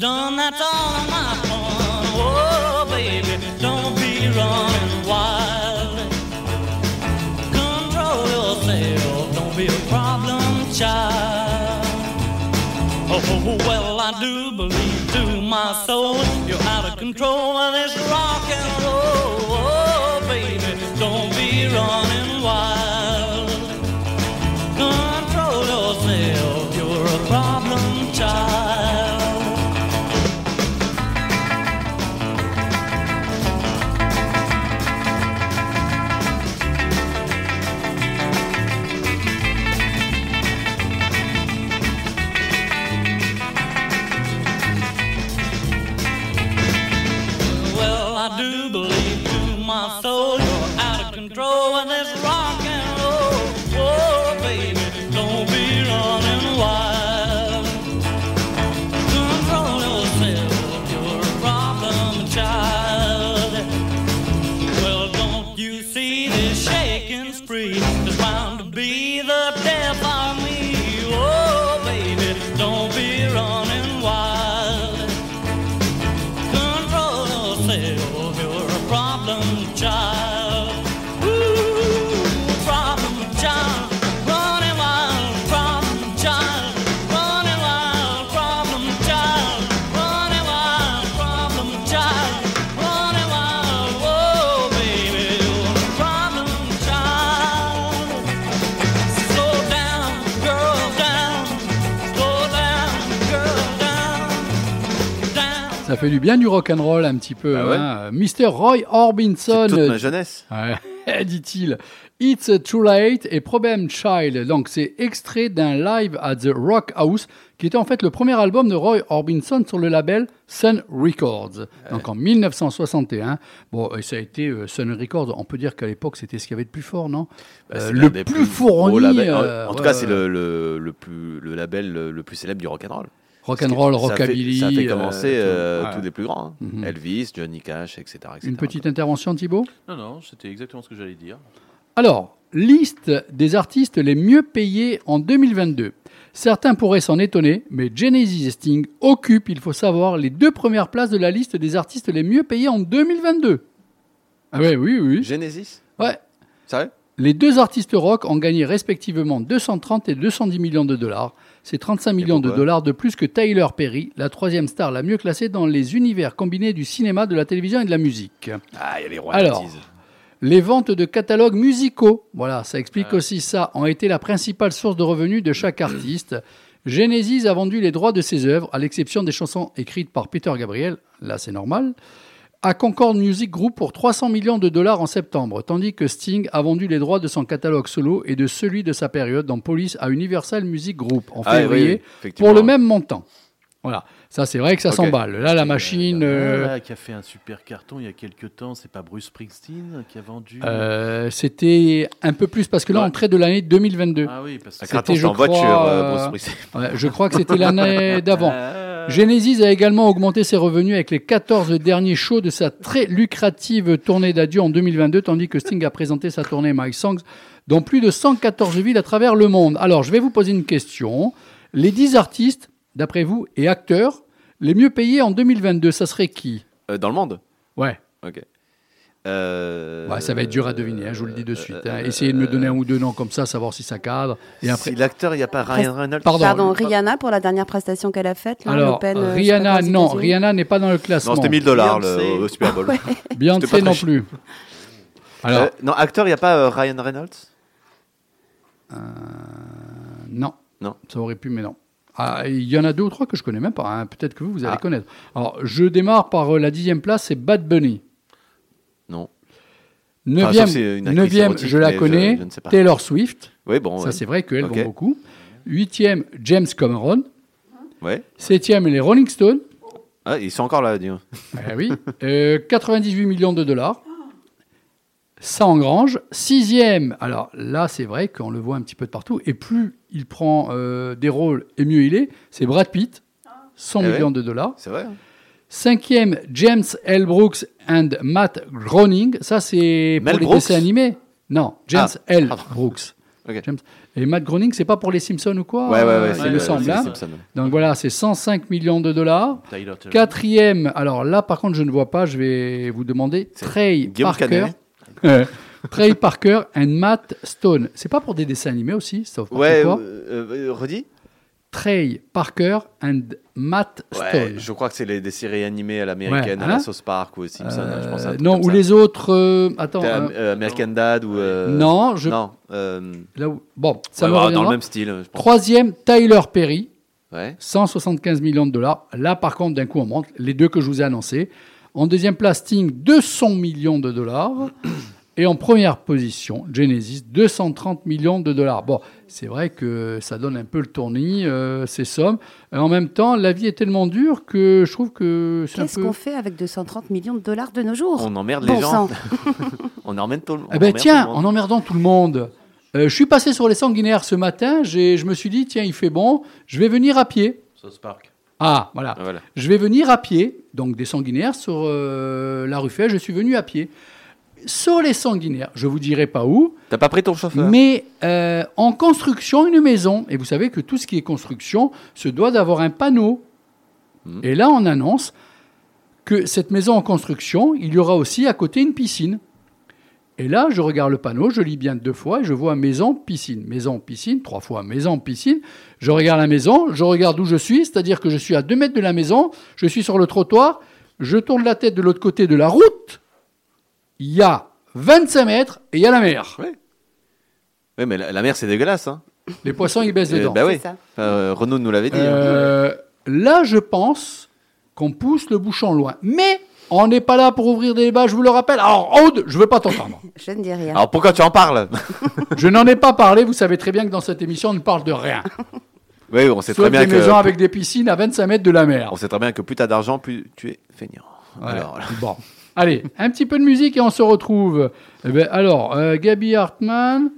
Done, that's all of my fun. Oh, baby, don't be running wild. Control yourself, don't be a problem child. Oh, well, I do believe to my soul you're out of control of this rock and roll. Oh, baby, don't be running wild. Control yourself, you're a problem child. Fait du bien du rock and roll un petit peu. Ah ouais hein. Mr. Roy Orbison, Toute ma jeunesse. Ouais, [laughs] dit-il. It's Too Late et Problem Child. Donc, c'est extrait d'un live at the Rock House, qui était en fait le premier album de Roy Orbison sur le label Sun Records. Donc, en 1961. Bon, et ça a été euh, Sun Records. On peut dire qu'à l'époque, c'était ce qu'il y avait de plus fort, non? Bah, Euh, Le plus gros fourni. En- euh, en, tout cas, c'est le, le, le plus, le label le, le plus célèbre du. Rock and roll, Fait- rockabilly. Ça fait, euh, commencer tout. euh, Ouais. tous les plus grands. hein. Mhm. Elvis, Johnny Cash, etc. etc. Une petite intervention, Thibaut? Non, non, c'était exactement ce que j'allais dire. Alors, liste des artistes les mieux payés en 2022. Certains pourraient s'en étonner, mais Genesis et Sting occupent, il faut savoir, les deux premières places de la liste des artistes les mieux payés en 2022. Ah ouais, oui, oui. Genesis? Ouais. Sérieux? Les deux artistes rock ont gagné respectivement 230 et 210 millions de dollars. C'est 35 millions de dollars de plus que Tyler Perry, la troisième star la mieux classée dans les univers combinés du cinéma, de la télévision et de la musique. Ah, il y a les Alors. Les ventes de catalogues musicaux, voilà, ça explique Ah. aussi ça, ont été la principale source de revenus de chaque artiste. Genesis a vendu les droits de ses œuvres, à l'exception des chansons écrites par Peter Gabriel, là c'est normal, à Concord Music Group pour 300 millions de dollars en septembre, tandis que Sting a vendu les droits de son catalogue solo et de celui de sa période dans Police à Universal Music Group en Ah, oui, février oui, pour le même montant. Voilà, ça c'est vrai que ça s'emballe. Là la machine... euh, Là, qui a fait un super carton il y a quelques temps, c'est pas Bruce Springsteen qui a vendu? Euh, C'était un peu plus parce que là, Ouais. on traite de l'année 2022. Ah oui, parce que c'était, en voiture, crois, euh, euh, Bruce Springsteen. Ouais, je crois que c'était l'année d'avant. [laughs] Euh, Genesis a également augmenté ses revenus avec les 14 derniers shows de sa très lucrative tournée d'adieu en 2022, tandis que Sting a présenté sa tournée My Songs dans plus de 114 villes à travers le monde. Alors, je vais vous poser une question. Les 10 artistes, d'après vous, et acteurs, les mieux payés en 2022, ça serait qui? Euh, dans le monde? Ouais. Ok. Euh, Ouais, ça va être dur à deviner, hein, je vous le dis de suite. hein. euh, Essayez de me donner un ou deux noms comme ça, savoir si ça cadre. Et après, Si l'acteur, il n'y a pas Ryan Reynolds Pardon. Pardon, Rihanna pour la dernière prestation qu'elle a faite. là, Alors, euh, Rihanna, non. Rihanna n'est pas dans le classement. Non, c'était 1000 dollars Beyoncé. au Super Bowl. [laughs] Beyoncé C'était pas non plus. Alors, Euh, non, acteur, il n'y a pas euh, Ryan Reynolds non. Non. Ça aurait pu, mais non. Ah, Il y en a deux ou trois que je connais même pas. hein. Peut-être que vous, vous allez Ah. connaître. Alors, je démarre par euh, la dixième place, c'est Bad Bunny. Non. Neuvième, neuvième je la je- connais, je. Taylor Swift. Oui, bon. Ça, ouais. c'est vrai qu'elle Ok. vend beaucoup. Huitième, James Cameron. Ouais. Septième, les Rolling Stones. Ah, ils sont encore là, dis donc. Eh [laughs] oui. Euh, 98 millions de dollars. Ça engrange. Sixième, alors là, c'est vrai qu'on le voit un petit peu de partout. Et plus il prend euh, des rôles, et mieux il est. C'est Brad Pitt, 100 Eh ouais. millions de dollars. C'est vrai. Cinquième, James L. Brooks and Matt Groening. Ça, c'est pour Mel les Brooks dessins animés. Non, James Ah, L. pardon. Brooks. Ok. James. Et Matt Groening, c'est pas pour les Simpsons ou quoi Ouais, ouais, euh, ouais. Il c'est me le- semble. c'est hein. Donc voilà, c'est 105 millions de dollars. Tyler. Quatrième, alors là par contre je ne vois pas, je vais vous demander Trey Guillaume Parker. Euh, [laughs] Trey Parker and Matt Stone. C'est pas pour des dessins animés aussi, sauf Ouais, euh, euh, redis Trey Parker and Matt Ouais, Stone. je crois que c'est les, des séries animées à l'américaine, Ouais, à la hein Sauce Park ou aux Simpsons. hein, je pense à un Euh, truc non, comme ou ça. les autres. euh, attends. Euh, euh, American Dad ou. euh, non, je. Non. euh, Là où, bon, ça ouais, me voilà, dans le même style, je pense. Troisième, Tyler Perry. Ouais. 175 millions de dollars. Là, par contre, d'un coup, on monte. Les deux que je vous ai annoncés. En deuxième place, Sting, 200 millions de dollars. Et en première position, Genesis, 230 millions de dollars. Bon, c'est vrai que ça donne un peu le tournis, euh, ces sommes. Et en même temps, la vie est tellement dure que je trouve que c'est Qu'est-ce peu... qu'on fait avec 230 millions de dollars de nos jours? On emmerde Bon les gens. [laughs] on emmène tout le monde. Eh ben tiens, en emmerdant tout le monde, euh, je suis passé sur les sanguinaires ce matin, j'ai- je me suis dit, tiens, il fait bon, je vais venir à pied. South Park. Ah, voilà. Voilà. Je vais venir à pied, donc des sanguinaires sur euh, la rue Fay, je suis venu à pied. Sur les sanguinaires. Je vous dirai pas où, T'as pas pris ton chauffeur? Mais euh, en construction, une maison. Et vous savez que tout ce qui est construction se doit d'avoir un panneau. Mhm. Et là, on annonce que cette maison en construction, il y aura aussi à côté une piscine. Et là, je regarde le panneau, je lis bien deux fois et je vois maison, piscine. Maison, piscine, trois fois maison, piscine. Je regarde la maison, je regarde où je suis, c'est-à-dire que je suis à deux mètres de la maison, je suis sur le trottoir, je tourne la tête de l'autre côté de la route, il y a 25 mètres et il y a la mer. Oui, mais la, la mer, c'est dégueulasse. Hein. Les poissons, ils baissent Euh, dedans. bah oui. Ça. Euh, Renaud nous l'avait dit. hein. Euh, là, je pense qu'on pousse le bouchon loin. Mais on n'est pas là pour ouvrir des débats, je vous le rappelle. Alors, Aude, je ne veux pas t'entendre. [laughs] Je ne dis rien. Alors pourquoi tu en parles? [laughs] Je n'en ai pas parlé. Vous savez très bien que dans cette émission, on ne parle de rien. [laughs] Oui, on sait Sauf très bien des que maisons avec des piscines à 25 mètres de la mer. on sait très bien que plus t'as d'argent, plus tu es feignant. Ouais. Alors. Bon. Allez, un petit peu de musique et on se retrouve. Eh ben, alors, euh, Gabi Hartmann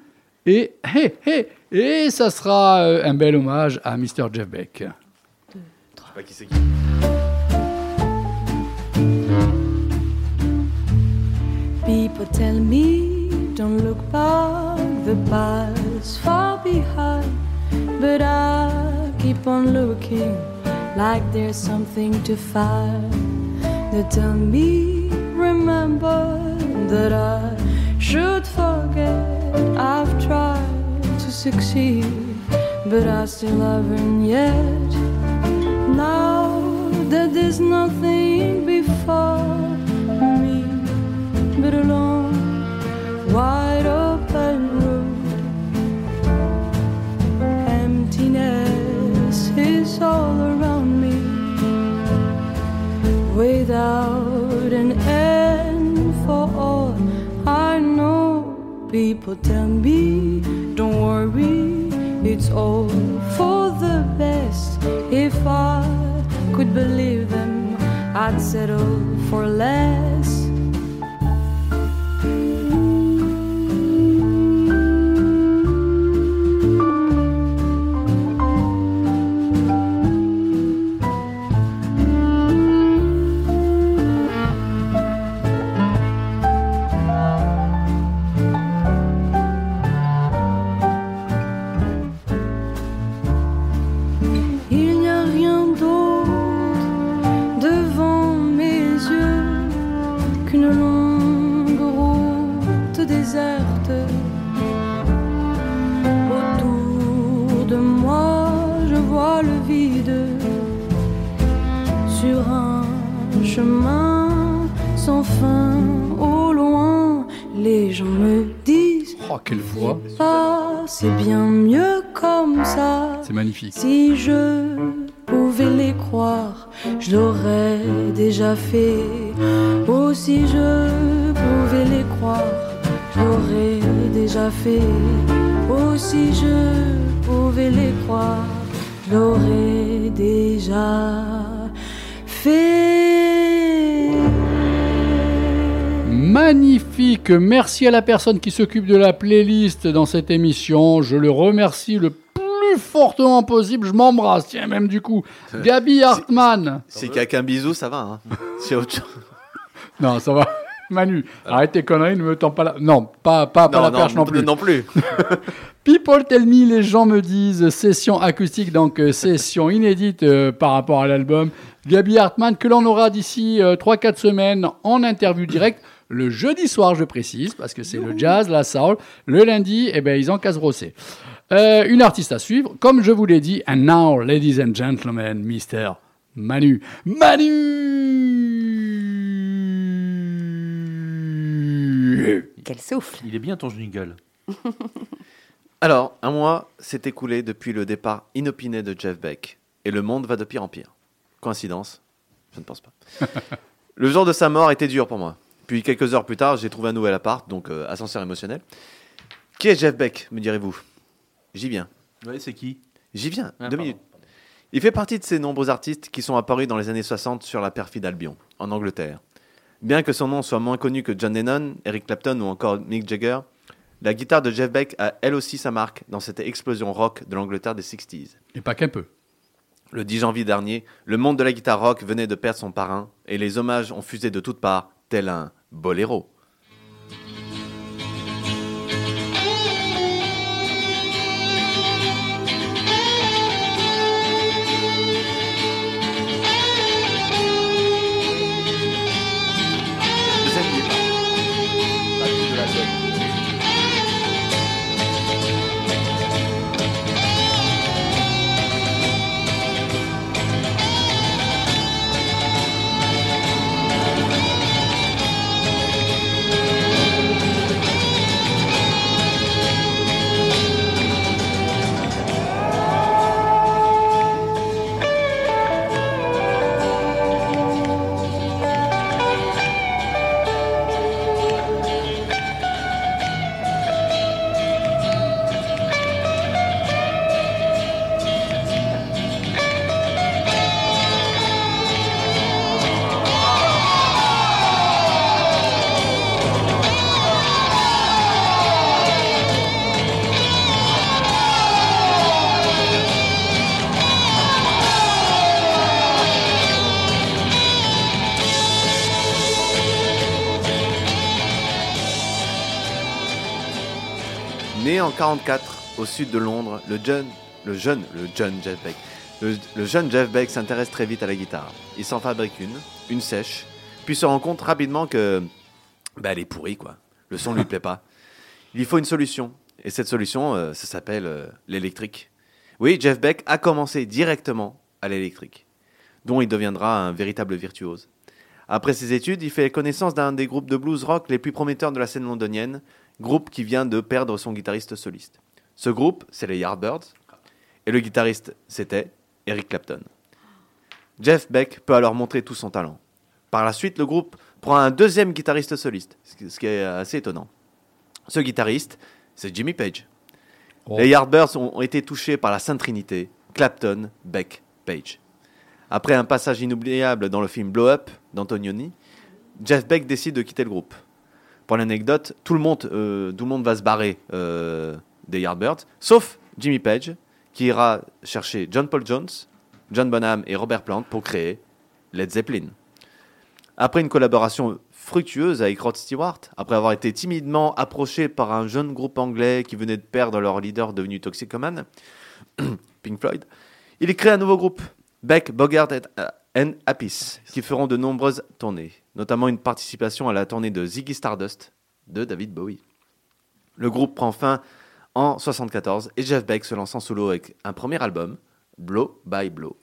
et, hé, hé, et ça sera euh, un bel hommage à Mr. Jeff Beck. Je sais pas qui c'est qui. People tell me don't look back, the past far behind. But I keep on looking like there's something to find. They tell me remember that I should forget. I've tried to succeed, but I still haven't yet. Now that there's nothing before me but a long, wide open road. Emptiness is all around me, without People tell me, don't worry, it's all for the best. If I could believe them, I'd settle for less. Vide sur un chemin sans fin. Au loin, les gens me disent Oh, quelle voix Ah, c'est bien mieux comme ça. C'est magnifique. Si je pouvais les croire, je l'aurais déjà fait. Oh, si je pouvais les croire, je l'aurais déjà fait. Oh, si je pouvais les croire, l'aurais déjà fait. Magnifique. Merci à la personne qui s'occupe de la playlist dans cette émission. Je le remercie le plus fortement possible. Je m'embrasse, tiens, même du coup. Gabi Hartmann. Si quelqu'un un bisou, ça va. Hein. C'est autre chose. Non, ça va. Manu, arrête tes conneries, ne me tends pas la... Non, pas, pas, pas la perche non plus. Non plus. [laughs] People Tell Me, les gens me disent, session acoustique, donc euh, session inédite euh, par rapport à l'album. Gabi Hartmann, que l'on aura d'ici 3-4 semaines en interview directe. Le jeudi soir, je précise, parce que c'est le jazz, la soul. Le lundi, eh ben, ils en cassent brossé. Euh, une artiste à suivre, comme je vous l'ai dit. And now, ladies and gentlemen, Mr. Manu. Manu Quel souffle. Il est bien ton jingle. [laughs] Alors, un mois s'est écoulé depuis le départ inopiné de Jeff Beck. Et le monde va de pire en pire. Coïncidence Je ne pense pas. [laughs] le jour de sa mort était dur pour moi. Puis quelques heures plus tard, j'ai trouvé un nouvel appart, donc euh, ascenseur émotionnel. Qui est Jeff Beck, me direz-vous? J'y viens. Ouais, c'est qui? J'y viens, Ah, deux pardon. minutes. Il fait partie de ces nombreux artistes qui sont apparus dans les années 60 sur la perfide Albion, en Angleterre. Bien que son nom soit moins connu que John Lennon, Eric Clapton ou encore Mick Jagger, la guitare de Jeff Beck a elle aussi sa marque dans cette explosion rock de l'Angleterre des 60s. Et pas qu'un peu. Le 10 janvier dernier, le monde de la guitare rock venait de perdre son parrain et les hommages ont fusé de toutes parts, tel un boléro. En 44 au sud de Londres, le jeune, le jeune, le jeune Jeff Beck, le, le jeune Jeff Beck s'intéresse très vite à la guitare. Il s'en fabrique une, une sèche, puis se rend compte rapidement que bah, elle est pourrie quoi. Le son lui [laughs] plaît pas. Il lui faut une solution. Et cette solution, euh, ça s'appelle euh, l'électrique. Oui, Jeff Beck a commencé directement à l'électrique, dont il deviendra un véritable virtuose. Après ses études, il fait connaissance d'un des groupes de blues rock les plus prometteurs de la scène londonienne, groupe qui vient de perdre son guitariste soliste. Ce groupe, c'est les Yardbirds, et le guitariste, c'était Eric Clapton. Jeff Beck peut alors montrer tout son talent. Par la suite, le groupe prend un deuxième guitariste soliste, ce qui- est assez étonnant. Ce guitariste, c'est Jimmy Page. Oh. Les Yardbirds ont été touchés par la Sainte Trinité, Clapton, Beck, Page. Après un passage inoubliable dans le film Blow Up d'Antonioni, Jeff Beck décide de quitter le groupe. Pour l'anecdote, tout le monde, euh, tout le monde va se barrer euh, des Yardbirds, sauf Jimmy Page, qui ira chercher John Paul Jones, John Bonham et Robert Plant pour créer Led Zeppelin. Après une collaboration fructueuse avec Rod Stewart, après avoir été timidement approché par un jeune groupe anglais qui venait de perdre leur leader devenu toxicomane, [clears throat] Pink Floyd, il crée un nouveau groupe, Beck, Bogart et- and Appice, qui feront de nombreuses tournées, notamment une participation à la tournée de Ziggy Stardust de David Bowie. Le groupe prend fin en 74 et Jeff Beck se lance en solo avec un premier album, Blow by Blow.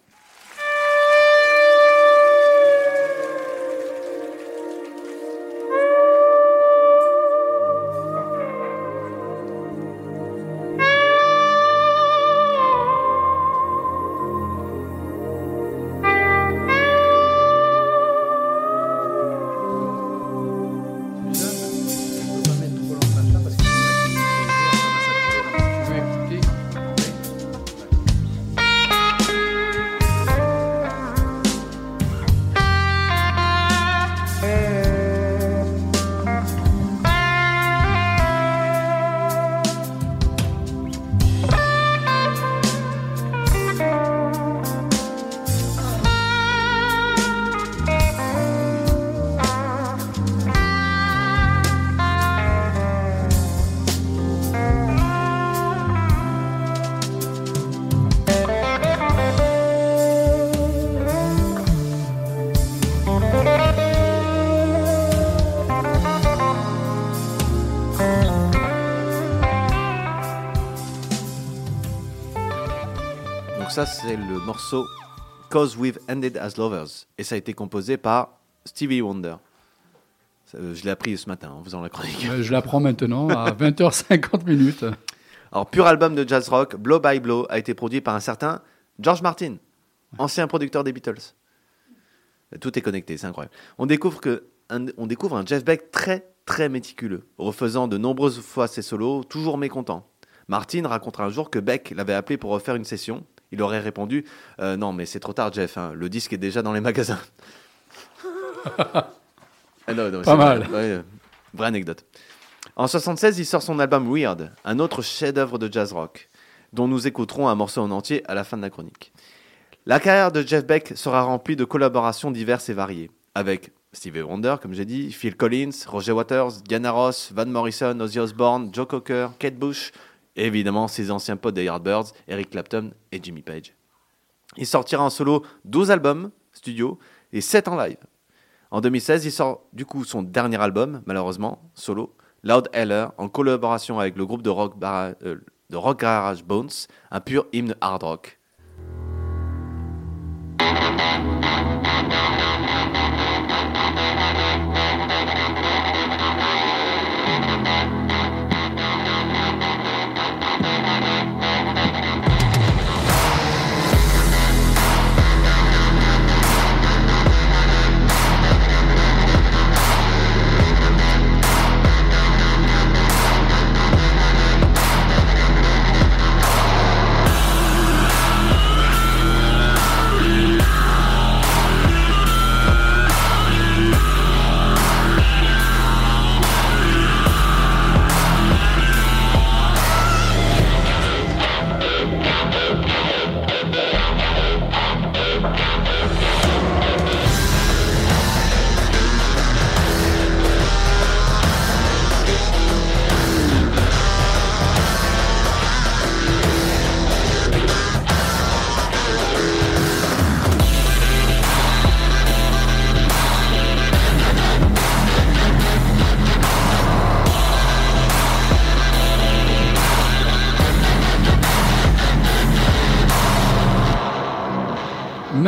Morceau Cause We've Ended as Lovers. Et ça a été composé par Stevie Wonder. Euh, Je l'ai appris ce matin en faisant la chronique. Euh, Je l'apprends maintenant à [laughs] 20h50 minutes. Alors, pur album de jazz rock, Blow by Blow a été produit par un certain George Martin, ancien producteur des Beatles. Tout est connecté, c'est incroyable. On découvre, que un, on découvre un Jeff Beck très, très méticuleux, refaisant de nombreuses fois ses solos, toujours mécontent. Martin racontera un jour que Beck l'avait appelé pour refaire une session. Il aurait répondu Euh, Non, mais c'est trop tard, Jeff, hein, le disque est déjà dans les magasins. [laughs] Ah non, non, Pas mal. vrai, ouais, euh, vraie anecdote. En 76, il sort son album Weird, un autre chef-d'œuvre de jazz rock, dont nous écouterons un morceau en entier à la fin de la chronique. La carrière de Jeff Beck sera remplie de collaborations diverses et variées, avec Stevie Wonder, comme j'ai dit, Phil Collins, Roger Waters, Diana Ross, Van Morrison, Ozzy Osbourne, Joe Cocker, Kate Bush, évidemment ses anciens potes des Yardbirds, Eric Clapton et Jimmy Page. Il sortira en solo 12 albums studio et 7 en live. En 2016, il sort du coup son dernier album, malheureusement, solo, Loud Heller, en collaboration avec le groupe de rock, euh, de rock garage Bones, un pur hymne hard rock.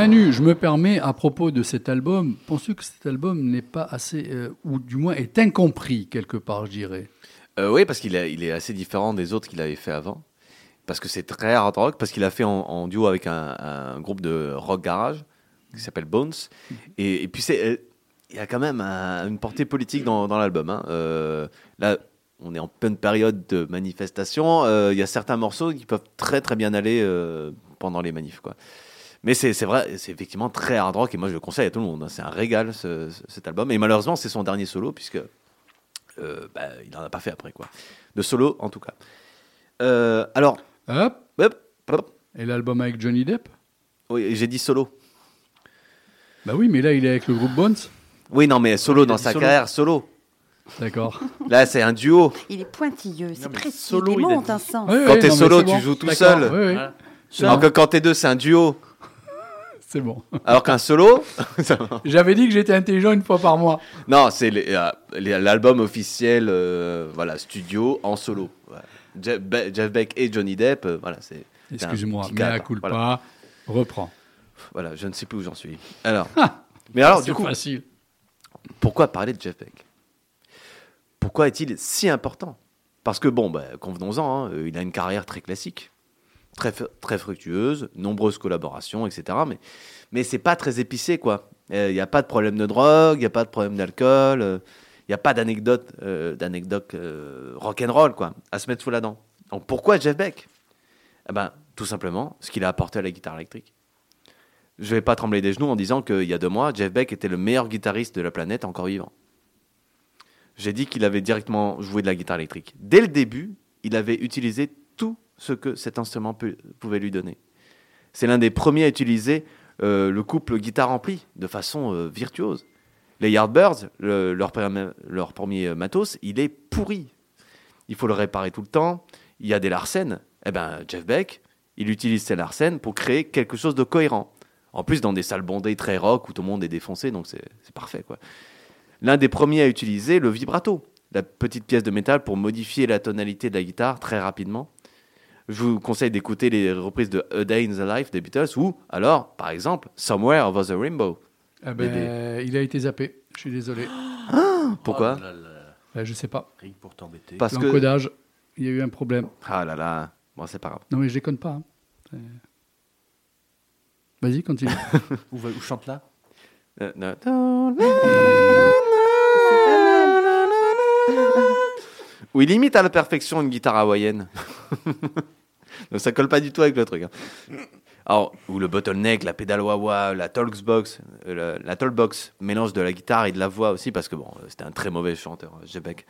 Manu, je me permets, à propos de cet album, penses-tu que cet album n'est pas assez, euh, ou du moins est incompris quelque part, je dirais? Euh, oui, parce qu'il est, il est assez différent des autres qu'il avait fait avant. Parce que c'est très hard rock, parce qu'il a fait en, en duo avec un, un groupe de rock garage qui s'appelle Bones. Et, et puis, c'est, euh, il y a quand même un- une portée politique dans, dans l'album. hein. Euh, là, on est en pleine période de manifestation. Il y a certains morceaux qui peuvent très très bien aller pendant les manifs. Quoi. Mais c'est c'est vrai, c'est effectivement très hard rock et moi je le conseille à tout le monde. hein. C'est un régal ce- ce- cet album. Et malheureusement, c'est son dernier solo puisque euh, bah, il n'en a pas fait après. quoi. De solo en tout cas. Euh, alors, Hop, hop, hop. et l'album avec Johnny Depp? Oui, j'ai dit solo. Bah oui, mais là, il est avec le groupe Bones. Oui, non, mais solo dans sa solo. carrière, solo. D'accord. Là, c'est un duo. Il est pointilleux, c'est précis. solo, il dit. un sens. Oui, Quand t'es solo, tu bon. joues tout seul. Oui, oui, Voilà. Alors que quand t'es deux, c'est un duo. C'est bon. [laughs] Alors qu'un solo, [laughs] J'avais dit que j'étais intelligent une fois par mois. non, c'est euh, l'album officiel, euh, voilà, studio en solo. Voilà. Jeff, Be- Jeff Beck et Johnny Depp, euh, voilà, c'est. Excuse-moi, mais à culpa, Voilà. reprends. Voilà, je ne sais plus où j'en suis. Alors, mais alors, du coup, facile. pourquoi parler de Jeff Beck? Pourquoi est-il si important? Parce que, bon, bah, convenons-en, hein, il a une carrière très classique, très, très fructueuse, nombreuses collaborations, etc. Mais, mais c'est pas très épicé, quoi. Il n'y a pas de problème de drogue, il n'y a pas de problème d'alcool, il n'y a pas d'anecdote euh, d'anecdote euh, rock'n'roll, quoi, à se mettre sous la dent. Donc pourquoi Jeff Beck? Eh ben, tout simplement, ce qu'il a apporté à la guitare électrique. Je vais pas trembler des genoux en disant qu'il y a deux mois, Jeff Beck était le meilleur guitariste de la planète encore vivant. J'ai dit qu'il avait directement joué de la guitare électrique. Dès le début, il avait utilisé tout ce que cet instrument pouvait lui donner. C'est l'un des premiers à utiliser euh, le couple guitare-ampli de façon euh, virtuose. Les Yardbirds, le- leur, premier- matos, il est pourri. Il faut le réparer tout le temps. Il y a des Larsen. Eh ben, Jeff Beck, il utilise ces Larsen pour créer quelque chose de cohérent. En plus, dans des salles bondées très rock où tout le monde est défoncé, donc c'est parfait. L'un des premiers à utiliser le vibrato, la petite pièce de métal pour modifier la tonalité de la guitare très rapidement. Je vous conseille d'écouter les reprises de A Day in the Life des Beatles ou alors, par exemple, Somewhere Over the Rainbow. Eh ben, il a été zappé. Je suis désolé. Pourquoi Oh là là, Ben, je sais pas. rien que pour t'embêter. Parce que L'encodage, il y a eu un problème. ah là là, bon c'est pas grave. Non, mais je déconne pas. hein. Vas-y, continue. [laughs] Où, va- où chante là Euh, non. Où il imite à la perfection une guitare hawaïenne. [laughs] Donc ça colle pas du tout avec le truc. hein. Alors, ou le bottleneck, la pédale wah la Talksbox, euh, la, la Talkbox, mélange de la guitare et de la voix aussi, parce que bon, euh, c'était un très mauvais chanteur, euh, Jeff Beck.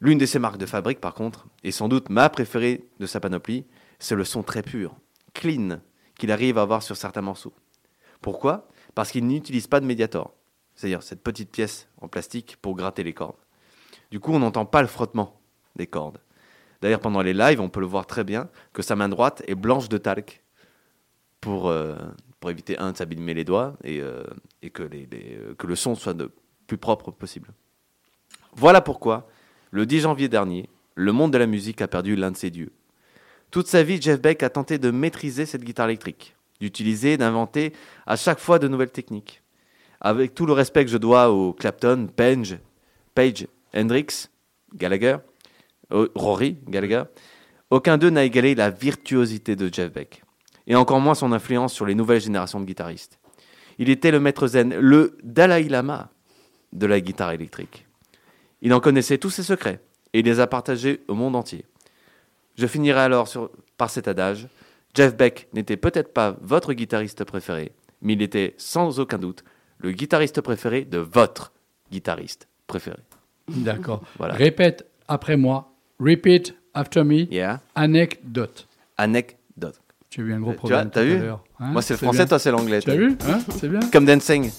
L'une de ses marques de fabrique, par contre, et sans doute ma préférée de sa panoplie, c'est le son très pur, clean, qu'il arrive à avoir sur certains morceaux. Pourquoi? Parce qu'il n'utilise pas de médiator, c'est-à-dire cette petite pièce en plastique pour gratter les cordes. Du coup, on n'entend pas le frottement des cordes. D'ailleurs, pendant les lives, on peut le voir très bien que sa main droite est blanche de talc pour, euh, éviter, un, de s'abîmer les doigts et, euh, euh, que le son soit le plus propre possible. Voilà pourquoi, le 10 janvier dernier, le monde de la musique a perdu l'un de ses dieux. Toute sa vie, Jeff Beck a tenté de maîtriser cette guitare électrique, d'utiliser, d'inventer à chaque fois de nouvelles techniques. Avec tout le respect que je dois aux Clapton, Page, Hendrix, Gallagher, Rory, Gallagher, aucun d'eux n'a égalé la virtuosité de Jeff Beck, et encore moins son influence sur les nouvelles générations de guitaristes. Il était le maître zen, le Dalai Lama de la guitare électrique. Il en connaissait tous ses secrets, et il les a partagés au monde entier. Je finirai alors sur- par cet adage. Jeff Beck n'était peut-être pas votre guitariste préféré, mais il était sans aucun doute le guitariste préféré de votre guitariste préféré. D'accord. Voilà. Répète après moi. Repeat after me. Yeah. Anecdote. Anecdote. Tu as eu un gros Tu problème. vu l'heure, hein Moi, c'est le français, bien. toi, c'est l'anglais. Tu as vu hein C'est bien. Comme dancing.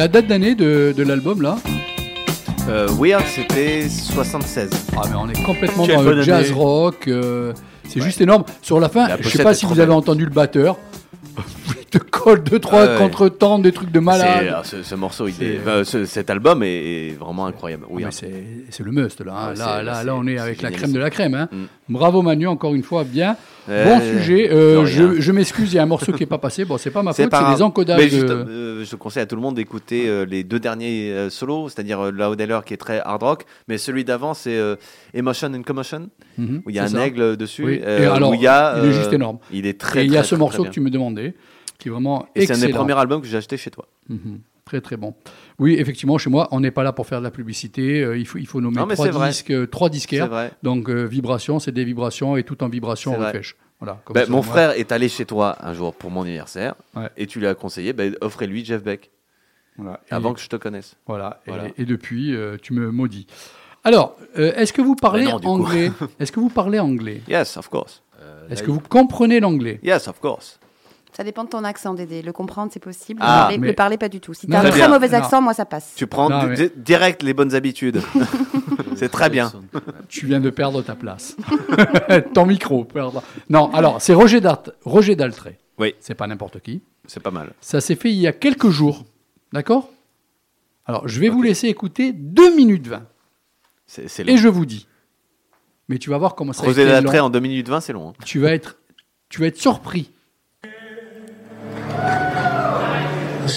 La date d'année de, de l'album là Euh, Weird, c'était 76. Ah mais on est complètement Quelle dans le jazz année. rock. euh, c'est juste énorme. Sur la fin, La je sais pochette pas est si trop vous avez belle. entendu le batteur. [laughs] Il te colle deux trois Ah ouais. contre-temps, des trucs de C'est- malade. alors, ce, ce morceau, il C'est- est, enfin, ce- cet album est, est vraiment incroyable. Ah, Weird. mais c'est c'est le must là. hein. Ouais, là, c'est- là, c'est- là, on est c'est avec la génial, crème de la crème. hein. Mm. Bravo Manu, encore une fois, bien. Euh, bon sujet. Euh, je m'excuse, il y a un morceau qui est pas passé. Bon, c'est pas ma faute, c'est des encodages. Mais juste, euh, je conseille à tout le monde d'écouter euh, les deux derniers solos, c'est-à-dire Loud Eller qui est très hard rock, mais celui d'avant c'est Emotion and Commotion, Mhm, où il y a un ça. aigle dessus. Oui. Et alors, où il, y a, il est juste énorme. Il est très Et il y a ce morceau que tu me demandais, qui est vraiment. Et c'est un des premiers albums que j'ai acheté chez toi. Mhm. Très très bon. Oui, effectivement, chez moi, on n'est pas là pour faire de la publicité. euh, il, faut, il faut nommer Non, trois disques, euh, trois disquaires. Donc euh, vibration, c'est des vibrations et tout en vibration refresh. Voilà. Ben, mon moi. frère est allé chez toi un jour pour mon anniversaire Ouais. et tu lui as conseillé, ben, offrez-lui Jeff Beck Voilà. Et- avant que je te connaisse. Voilà. Et- Voilà. Et, depuis, euh, tu me maudis. Alors, euh, est-ce que vous parlez non, anglais? Est-ce que vous parlez anglais? Yes, of course. Est-ce que vous comprenez l'anglais? Yes, of course. Ça dépend de ton accent, Dédé. Le comprendre, c'est possible. Le, Ah, parler, mais- le parler, pas du tout. Si t'as un très bien. mauvais Non. accent, moi, ça passe. Tu prends Non, mais- direct les bonnes habitudes. [laughs] c'est très bien. Tu viens de perdre ta place. [laughs] Ton micro, perdre. Non, alors, c'est Roger, Dart- Roger Daltrey. Oui. C'est pas n'importe qui. C'est pas mal. Ça s'est fait il y a quelques jours. D'accord? Alors, je vais vous laisser écouter 2 minutes 20. C'est c'est Et long. je vous dis. Mais tu vas voir comment ça trait long. en 2 minutes 20, c'est long. hein. Tu vas être, tu vas être surpris. The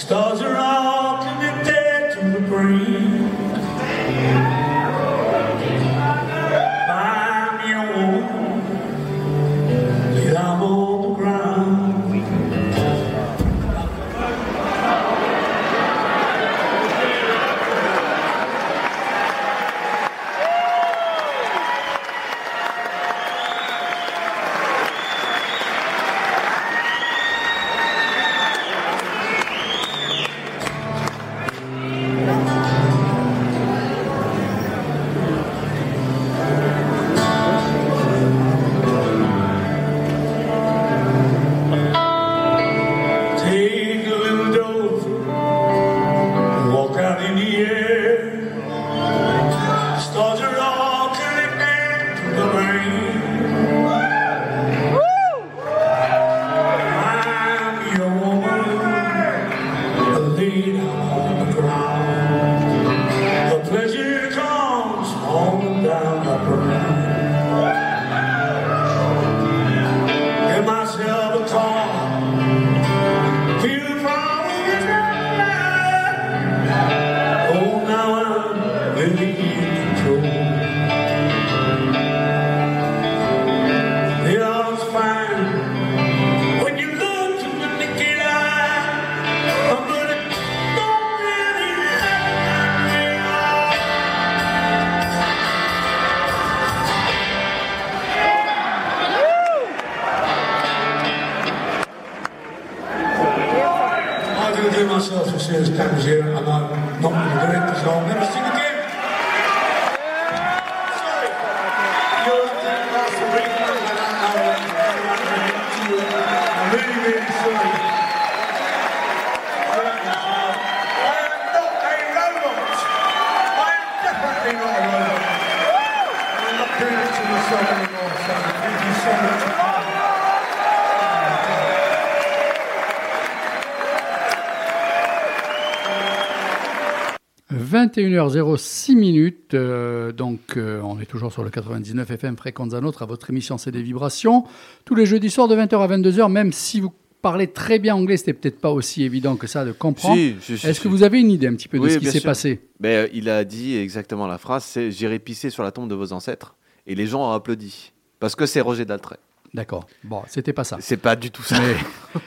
21h06 minutes, euh, donc euh, on est toujours sur le 99 FM Fréquence à notre à votre émission C'est des vibrations. Tous les jeudis soirs de 20h à 22h, même si vous parlez très bien anglais, c'était peut-être pas aussi évident que ça de comprendre. Si, si, si, Est-ce que vous avez une idée un petit peu de ce qui s'est sûr. passé? Mais euh, il a dit exactement la phrase c'est J'irai pisser sur la tombe de vos ancêtres. Et les gens ont applaudi. Parce que c'est Roger Daltrey. D'accord. Bon, c'était pas ça. C'est pas du tout ça. Mais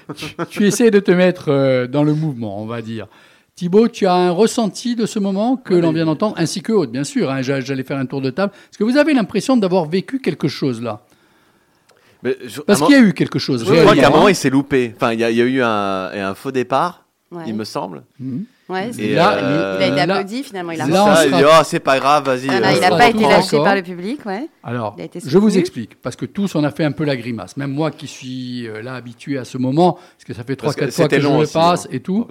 [laughs] tu, tu essaies de te mettre dans le mouvement, on va dire. Thibaut, tu as un ressenti de ce moment que Ouais, l'on vient d'entendre, ainsi que Aude, bien sûr. hein, j'a- J'allais faire un tour de table. Est-ce que vous avez l'impression d'avoir vécu quelque chose là? Mais je- Parce qu'il y a eu quelque chose. Je crois qu'à un réellement, moment, hein. il s'est loupé. Enfin, il y, a- il y a eu un, un faux départ. Ouais. il me semble. Ouais, Et, il, euh, il a été là- applaudi finalement, il a là, il dit, oh, c'est pas grave, vas-y. Ah euh, il n'a sera pas été lâché par le public, ouais. Alors, je vous explique, parce que tous, on a fait un peu la grimace. Même moi qui suis euh, là habitué à ce moment, parce que ça fait Parce 3-4 que fois que je le passe hein. et tout.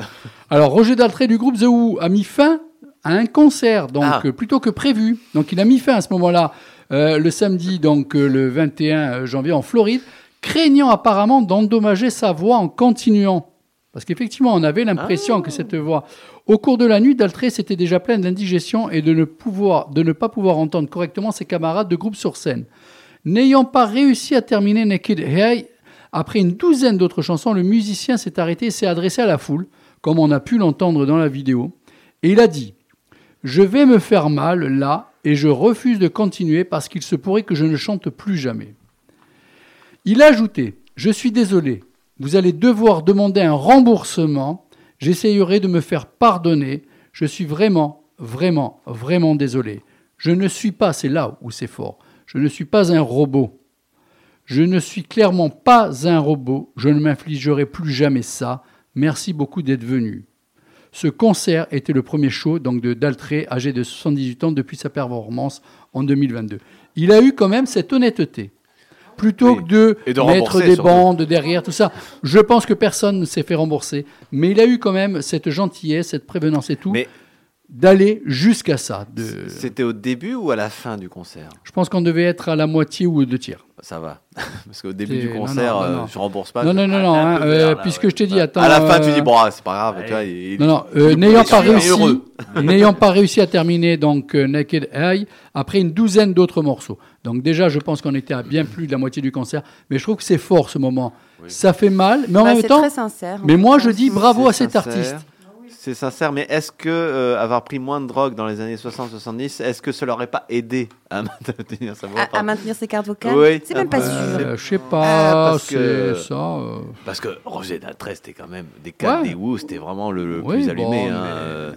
Alors, Roger Daltrey du groupe The Who a mis fin à un concert, donc Ah. euh, plutôt que prévu. Donc, il a mis fin à ce moment-là, euh, le samedi, donc euh, le 21 janvier en Floride, craignant apparemment d'endommager sa voix en continuant. Parce qu'effectivement, on avait l'impression que cette voix. Au cours de la nuit, Daltrey s'était déjà plein d'indigestion et de ne, de ne pas pouvoir entendre correctement ses camarades de groupe sur scène. N'ayant pas réussi à terminer Naked Hey, après une douzaine d'autres chansons, le musicien s'est arrêté et s'est adressé à la foule, comme on a pu l'entendre dans la vidéo. Et il a dit Je vais me faire mal là et je refuse de continuer parce qu'il se pourrait que je ne chante plus jamais. Il a ajouté Je suis désolé, vous allez devoir demander un remboursement. J'essayerai de me faire pardonner. Je suis vraiment, vraiment, vraiment désolé. Je ne suis pas, c'est là où c'est fort, je ne suis pas un robot. Je ne suis clairement pas un robot. Je ne m'infligerai plus jamais ça. Merci beaucoup d'être venu. Ce concert était le premier show donc de Daltrey, âgé de 78 ans depuis sa performance en 2022. Il a eu quand même cette honnêteté. Plutôt Oui. que de, Et de mettre des bandes derrière, tout ça. Je pense que personne ne s'est fait rembourser. Mais il a eu quand même cette gentillesse, cette prévenance et tout, Mais d'aller jusqu'à ça. De... c'était au début ou à la fin du concert? Je pense qu'on devait être à la moitié ou deux tiers. Ça va. [laughs] Parce qu'au début du concert, non, non, euh, non. je rembourse pas. non, non, non, non, hein, euh, là, puisque ouais. je t'ai dit, attends. à la fin, tu euh, dis, bon, ah, c'est pas grave. Tu vois, il- Non, non, euh, n'ayant pas réussi, heureux. [laughs] n'ayant pas réussi à terminer donc euh, Naked Eye après une douzaine d'autres morceaux. Donc déjà, je pense qu'on était à bien plus de la moitié du concert, mais je trouve que c'est fort ce moment. Ça fait mal, mais en Bah, même c'est temps, très sincère. mais moi fait. je dis bravo à cet sincère. artiste. C'est sincère, mais est-ce que euh, avoir pris moins de drogue dans les années 60-70, est-ce que ça l'aurait pas aidé à [laughs] maintenir sa voix À, à maintenir ses cartes vocales Oui, C'est même pas euh, sûr. Euh, je sais Ah, pas, parce c'est que- ça. euh, Parce que Roger Daltrey, c'était quand même des cas Ouais. des Who, c'était vraiment le, le Oui, plus allumé. bon, hein, mais- euh,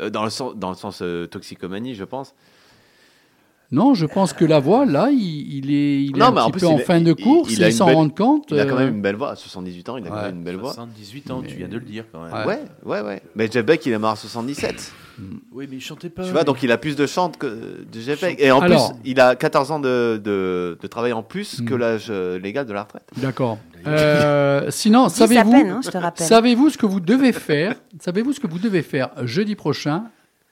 euh, dans le sens, dans le sens euh, toxicomanie, je pense. Non, je pense que la voix là, il, il est, il est Non, un mais en petit plus, peu en il a- fin de il- course, il s'en belle- rend compte. Il a quand euh, même une belle voix. À 78 ans, il a quand même une belle voix. 78 ans, tu viens de le dire quand même. Ouais. Ouais, ouais, ouais. Mais Jeff Beck, il est mort à 77. Oui, mais il chantait pas. Tu vois, donc il a plus de chante que de Jeff Beck. Et en Alors- plus, il a 14 ans de, de, de travail en plus que Mm. l'âge euh, légal de la retraite. D'accord. Euh, [laughs] sinon, savez-vous, peine, hein, je te rappelle. savez-vous ce que vous devez faire Savez-vous ce que vous devez faire jeudi prochain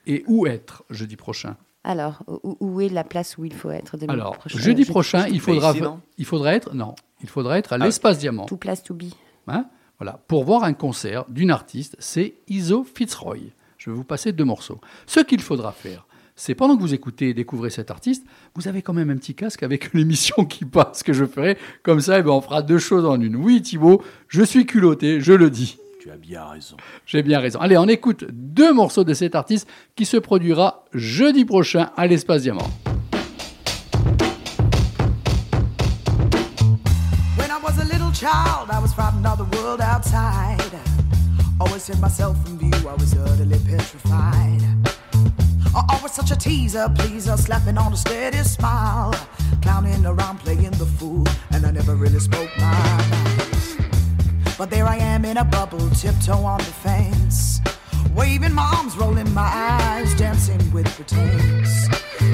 et où être jeudi prochain? Alors, où, où est la place où il faut être demain Alors, prochain? jeudi prochain, il faudra, ici, il faudra être, non, il faudra être à Ah. l'espace Diamant. Tout place to be. Hein? Voilà, pour voir un concert d'une artiste, c'est Iso Fitzroy. Je vais vous passer deux morceaux. Ce qu'il faudra faire, c'est pendant que vous écoutez et découvrez cet artiste, vous avez quand même un petit casque avec [laughs] l'émission qui passe que je ferai. Comme ça, eh ben, on fera deux choses en une. Oui, Thibaut, je suis culotté, je le dis. Tu as bien raison. J'ai bien raison. Allez, on écoute deux morceaux de cet artiste qui se produira jeudi prochain à l'Espace Diamant. When I was a little child, I was frightened of the world outside. Always hid myself from view, I was utterly petrified. I I was such a teaser, pleaser, slapping on a steady smile. Clowning around, playing the fool, and I never really spoke my mind. But there I am in a bubble, tiptoe on the fence. Waving my arms, rolling my eyes, dancing with pretense.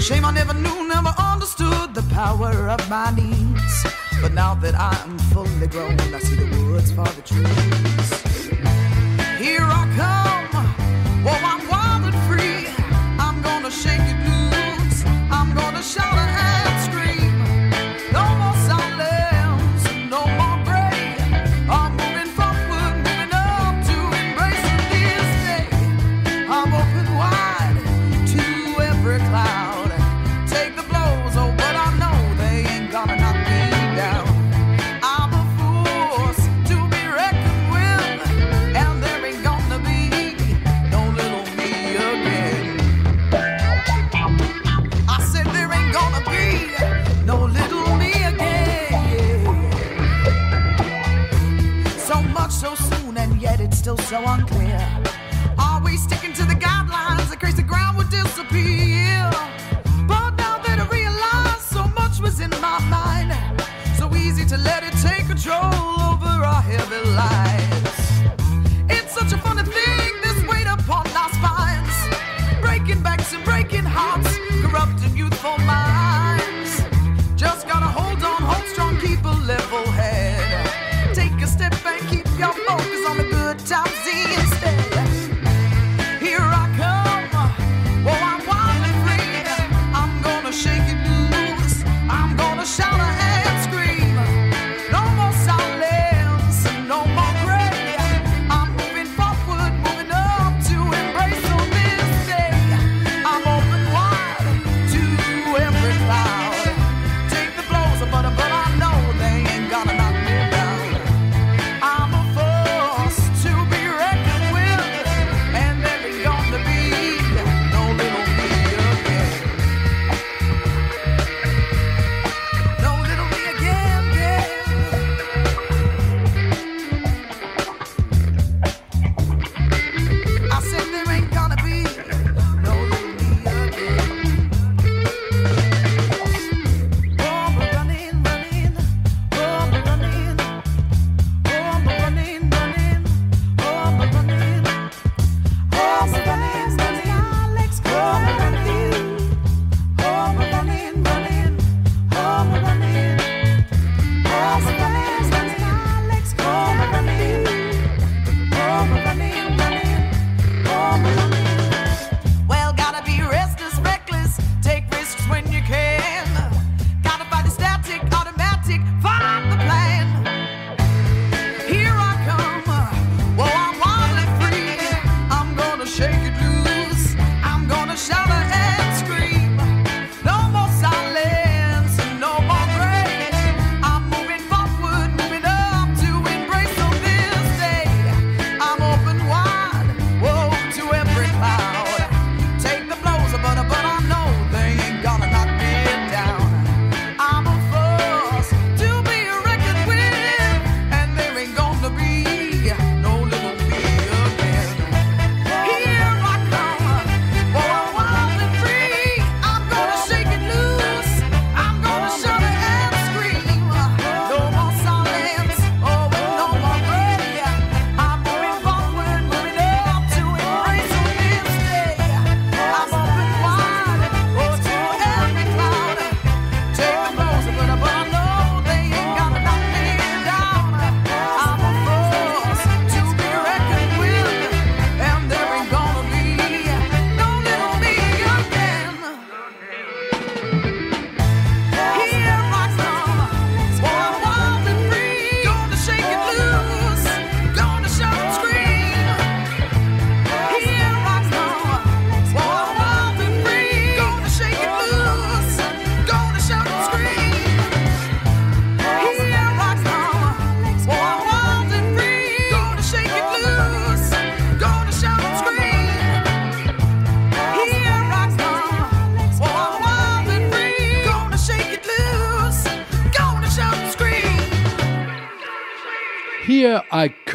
Shame I never knew, never understood the power of my needs. But now that I'm fully grown, I see the woods for the trees. Here I come, so I want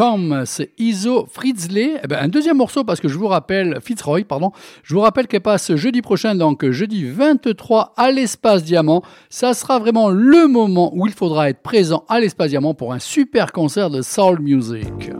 Come, c'est Iso Fritzley. Eh ben, un deuxième morceau parce que je vous rappelle, Fitzroy, pardon, je vous rappelle qu'elle passe jeudi prochain, donc jeudi 23 à l'Espace Diamant. Ça sera vraiment le moment où il faudra être présent à l'Espace Diamant pour un super concert de soul music.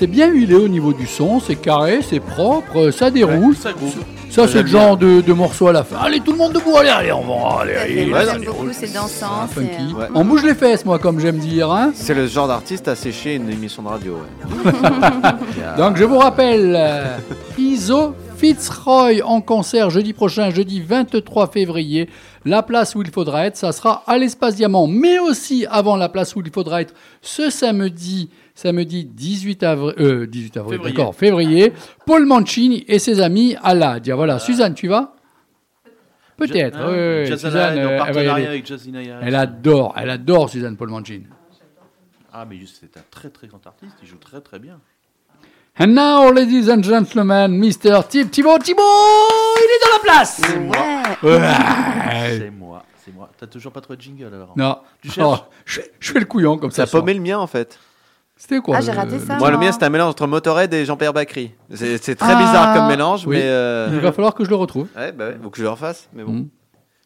C'est bien huilé au niveau du son, c'est carré, c'est propre, ça déroule. ça c'est le genre de, de morceau à la fin. Allez, tout le monde debout, allez, allez, on va, allez, allez. Moi, Ouais, j'aime non, beaucoup, c'est dansant. C'est, funky. euh, Ouais. On bouge les fesses, moi, comme j'aime dire. Hein C'est le genre d'artiste à sécher une émission de radio. ouais. [laughs] Donc, je vous rappelle, euh, [laughs] Iso Fitzroy en concert jeudi prochain, jeudi 23 février. La place où il faudra être, ça sera à l'Espace Diamant, mais aussi avant la place où il faudra être ce samedi, samedi 18 avril, euh, 18 avril, Février. d'accord, février. Paul Mancini et ses amis à l'Adia. Voilà, Suzanne, tu vas? Peut-être. Oui, Suzanne, euh, en elle partenariat avec Jazzinaya. Elle adore, elle adore Suzanne Paul Mancini. Ah, mais c'est un très très grand artiste, il joue très très bien. And now, ladies and gentlemen, Mr. Tib Thibaut Thibaut, il est dans la place Ouais. Ouais. C'est moi, c'est moi. T'as toujours pas trouvé de jingle alors Non, Tu cherches Oh, je, je fais le couillon comme ça. Ça a paumé le mien en fait. C'était quoi Ah, j'ai le- raté ça. Moi, le mien, c'est un mélange entre Motorhead et Jean-Pierre Bacry. C'est c'est très Ah, bizarre comme mélange, oui. mais. euh, Il va falloir que je le retrouve. Ouais, bah ouais, faut que je le refasse, mais bon. Mm.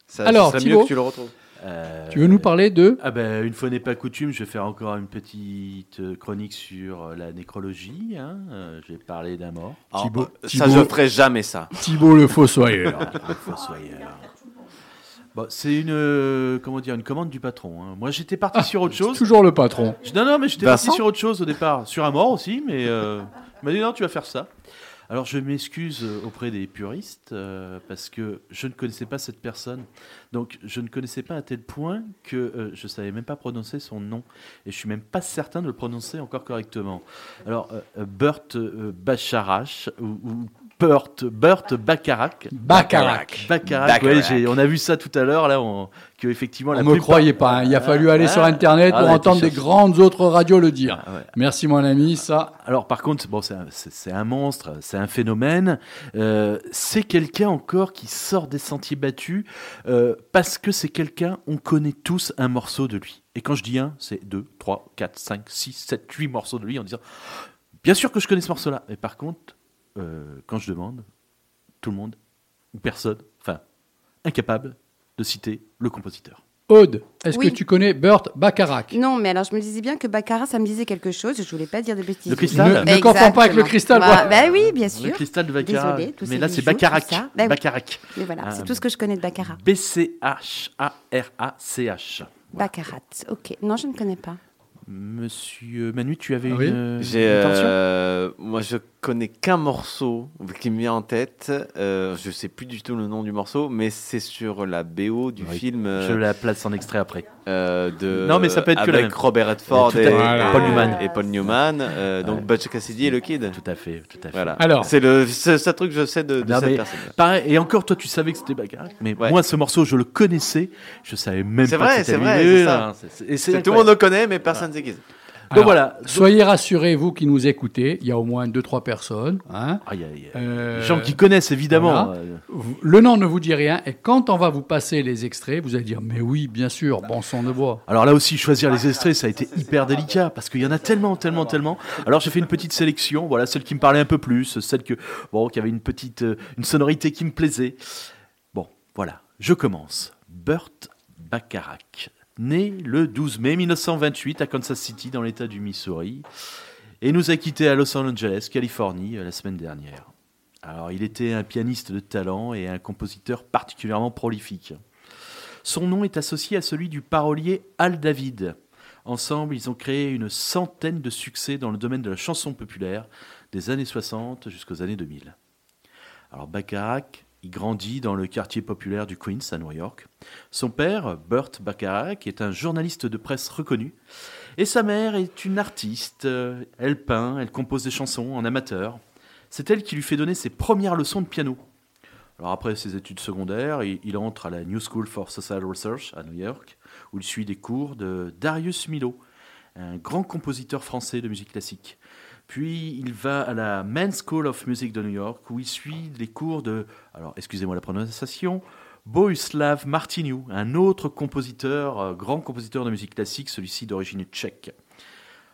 Ça, Alors, ça serait mieux que tu le retrouves. Euh, Tu veux nous parler de Ah ben, une fois n'est pas coutume, je vais faire encore une petite euh, chronique sur euh, la nécrologie. hein. Euh, je vais parler d'un mort. Thibaut- ça, Thibaut- je ferai jamais ça. Thibaut le Fossoyeur [laughs] fossoyeur. Bon, c'est une euh, comment dire une commande du patron. hein. Moi, j'étais parti sur autre chose. Toujours le patron. Je- Non, non, mais j'étais parti sur autre chose au départ, sur un mort aussi, mais euh, il m'a dit non, tu vas faire ça. Alors je m'excuse euh, auprès des puristes euh, parce que je ne connaissais pas cette personne. Donc je ne connaissais pas à tel point que euh, je savais même pas prononcer son nom et je suis même pas certain de le prononcer encore correctement. Alors euh, Burt ou Burt Burt Bacharach. Bacharach. Bacharach. ouais, Bacharach. j'ai- on a vu ça tout à l'heure là, on, que effectivement On la ne me plupart- croyait pas. hein. Il a fallu aller Ah, sur Internet ah, pour ouais, entendre des grandes autres radios le dire. Ah, ouais. Merci mon ami, ça. Alors par contre, bon, c'est un, c'est- c'est un monstre, c'est un phénomène. Euh, c'est quelqu'un encore qui sort des sentiers battus euh, parce que c'est quelqu'un, on connaît tous un morceau de lui. Et quand je dis un, c'est deux, trois, quatre, cinq, six, sept, huit morceaux de lui en disant, bien sûr que je connais ce morceau-là. Mais par contre, euh, quand je demande, tout le monde ou personne, enfin incapable de citer le compositeur. Aude, est-ce Oui. que tu connais Burt Bacharach? Non, mais alors je me disais bien que Baccarat, ça me disait quelque chose. Je voulais pas dire de bêtises. Le cristal Ne, ne confonds pas avec le cristal. Bah, voilà. bah oui, bien Le sûr. cristal de Baccarat. Désolée, Mais là, c'est Bacharach. Bah oui. Bacharach. Mais voilà, c'est tout ce que je connais de Baccarat. B-C-H-A-R-A-C-H. Baccarat, ok. Non, je ne connais pas. Monsieur Manu, tu avais Ah oui une, J'ai, une intention? euh, moi, je connais qu'un morceau qui me vient en tête. Euh, je sais plus du tout le nom du morceau, mais c'est sur la BO du Oui. film Je euh, la place en extrait après. euh, de. Non, mais ça peut être que la avec même. Robert Redford et, fait. Voilà. et Paul Newman. et Paul Newman. euh, donc Ouais. Butch Cassidy et le Kid. Tout à fait, tout à fait. Voilà. Alors. c'est le ce truc que je sais de, de Non, cette mais personne. pareil, et encore, toi, tu savais que c'était Baccarat, mais Ouais. moi, ce morceau, je le connaissais, je savais même C'est pas vrai, c'est vrai, c'est et C'est- Tout le monde le connaît, mais personne ne sait qui Donc Alors, voilà. Soyez rassurés, vous qui nous écoutez, il y a au moins deux, trois personnes. hein. Ah, y a- il y a Euh, des gens qui connaissent, évidemment. voilà. Le nom ne vous dit rien, et quand on va vous passer les extraits, vous allez dire Mais oui, bien sûr, bon sang de bois. Alors là aussi, choisir les extraits, ça a été hyper délicat parce qu'il y en a tellement, tellement, tellement. Alors j'ai fait une petite sélection, voilà, celle qui me parlait un peu plus, celle que, bon, qui avait une petite, euh, une sonorité qui me plaisait. Bon, voilà, je commence. Burt Bacharach, né le 12 mai 1928 à Kansas City dans l'État du Missouri, et nous a quittés à Los Angeles, Californie, euh, la semaine dernière. Alors, il était un pianiste de talent et un compositeur particulièrement prolifique. Son nom est associé à celui du parolier Al David. Ensemble, ils ont créé une centaine de succès dans le domaine de la chanson populaire des années 60 jusqu'aux années 2000. Alors Bacharach, il grandit dans le quartier populaire du Queens à New York. Son père, Burt Bacharach, est un journaliste de presse reconnu. Et sa mère est une artiste. Elle peint, elle compose des chansons en amateur. C'est elle qui lui fait donner ses premières leçons de piano. Alors après ses études secondaires, il entre à la New School for Social Research à New York, où il suit des cours de Darius Milhaud, un grand compositeur français de musique classique. Puis il va à la Men's School of Music de New York, où il suit les cours de, alors excusez-moi la prononciation, Bohuslav Martiniu, un autre compositeur, euh, grand compositeur de musique classique, celui-ci d'origine tchèque.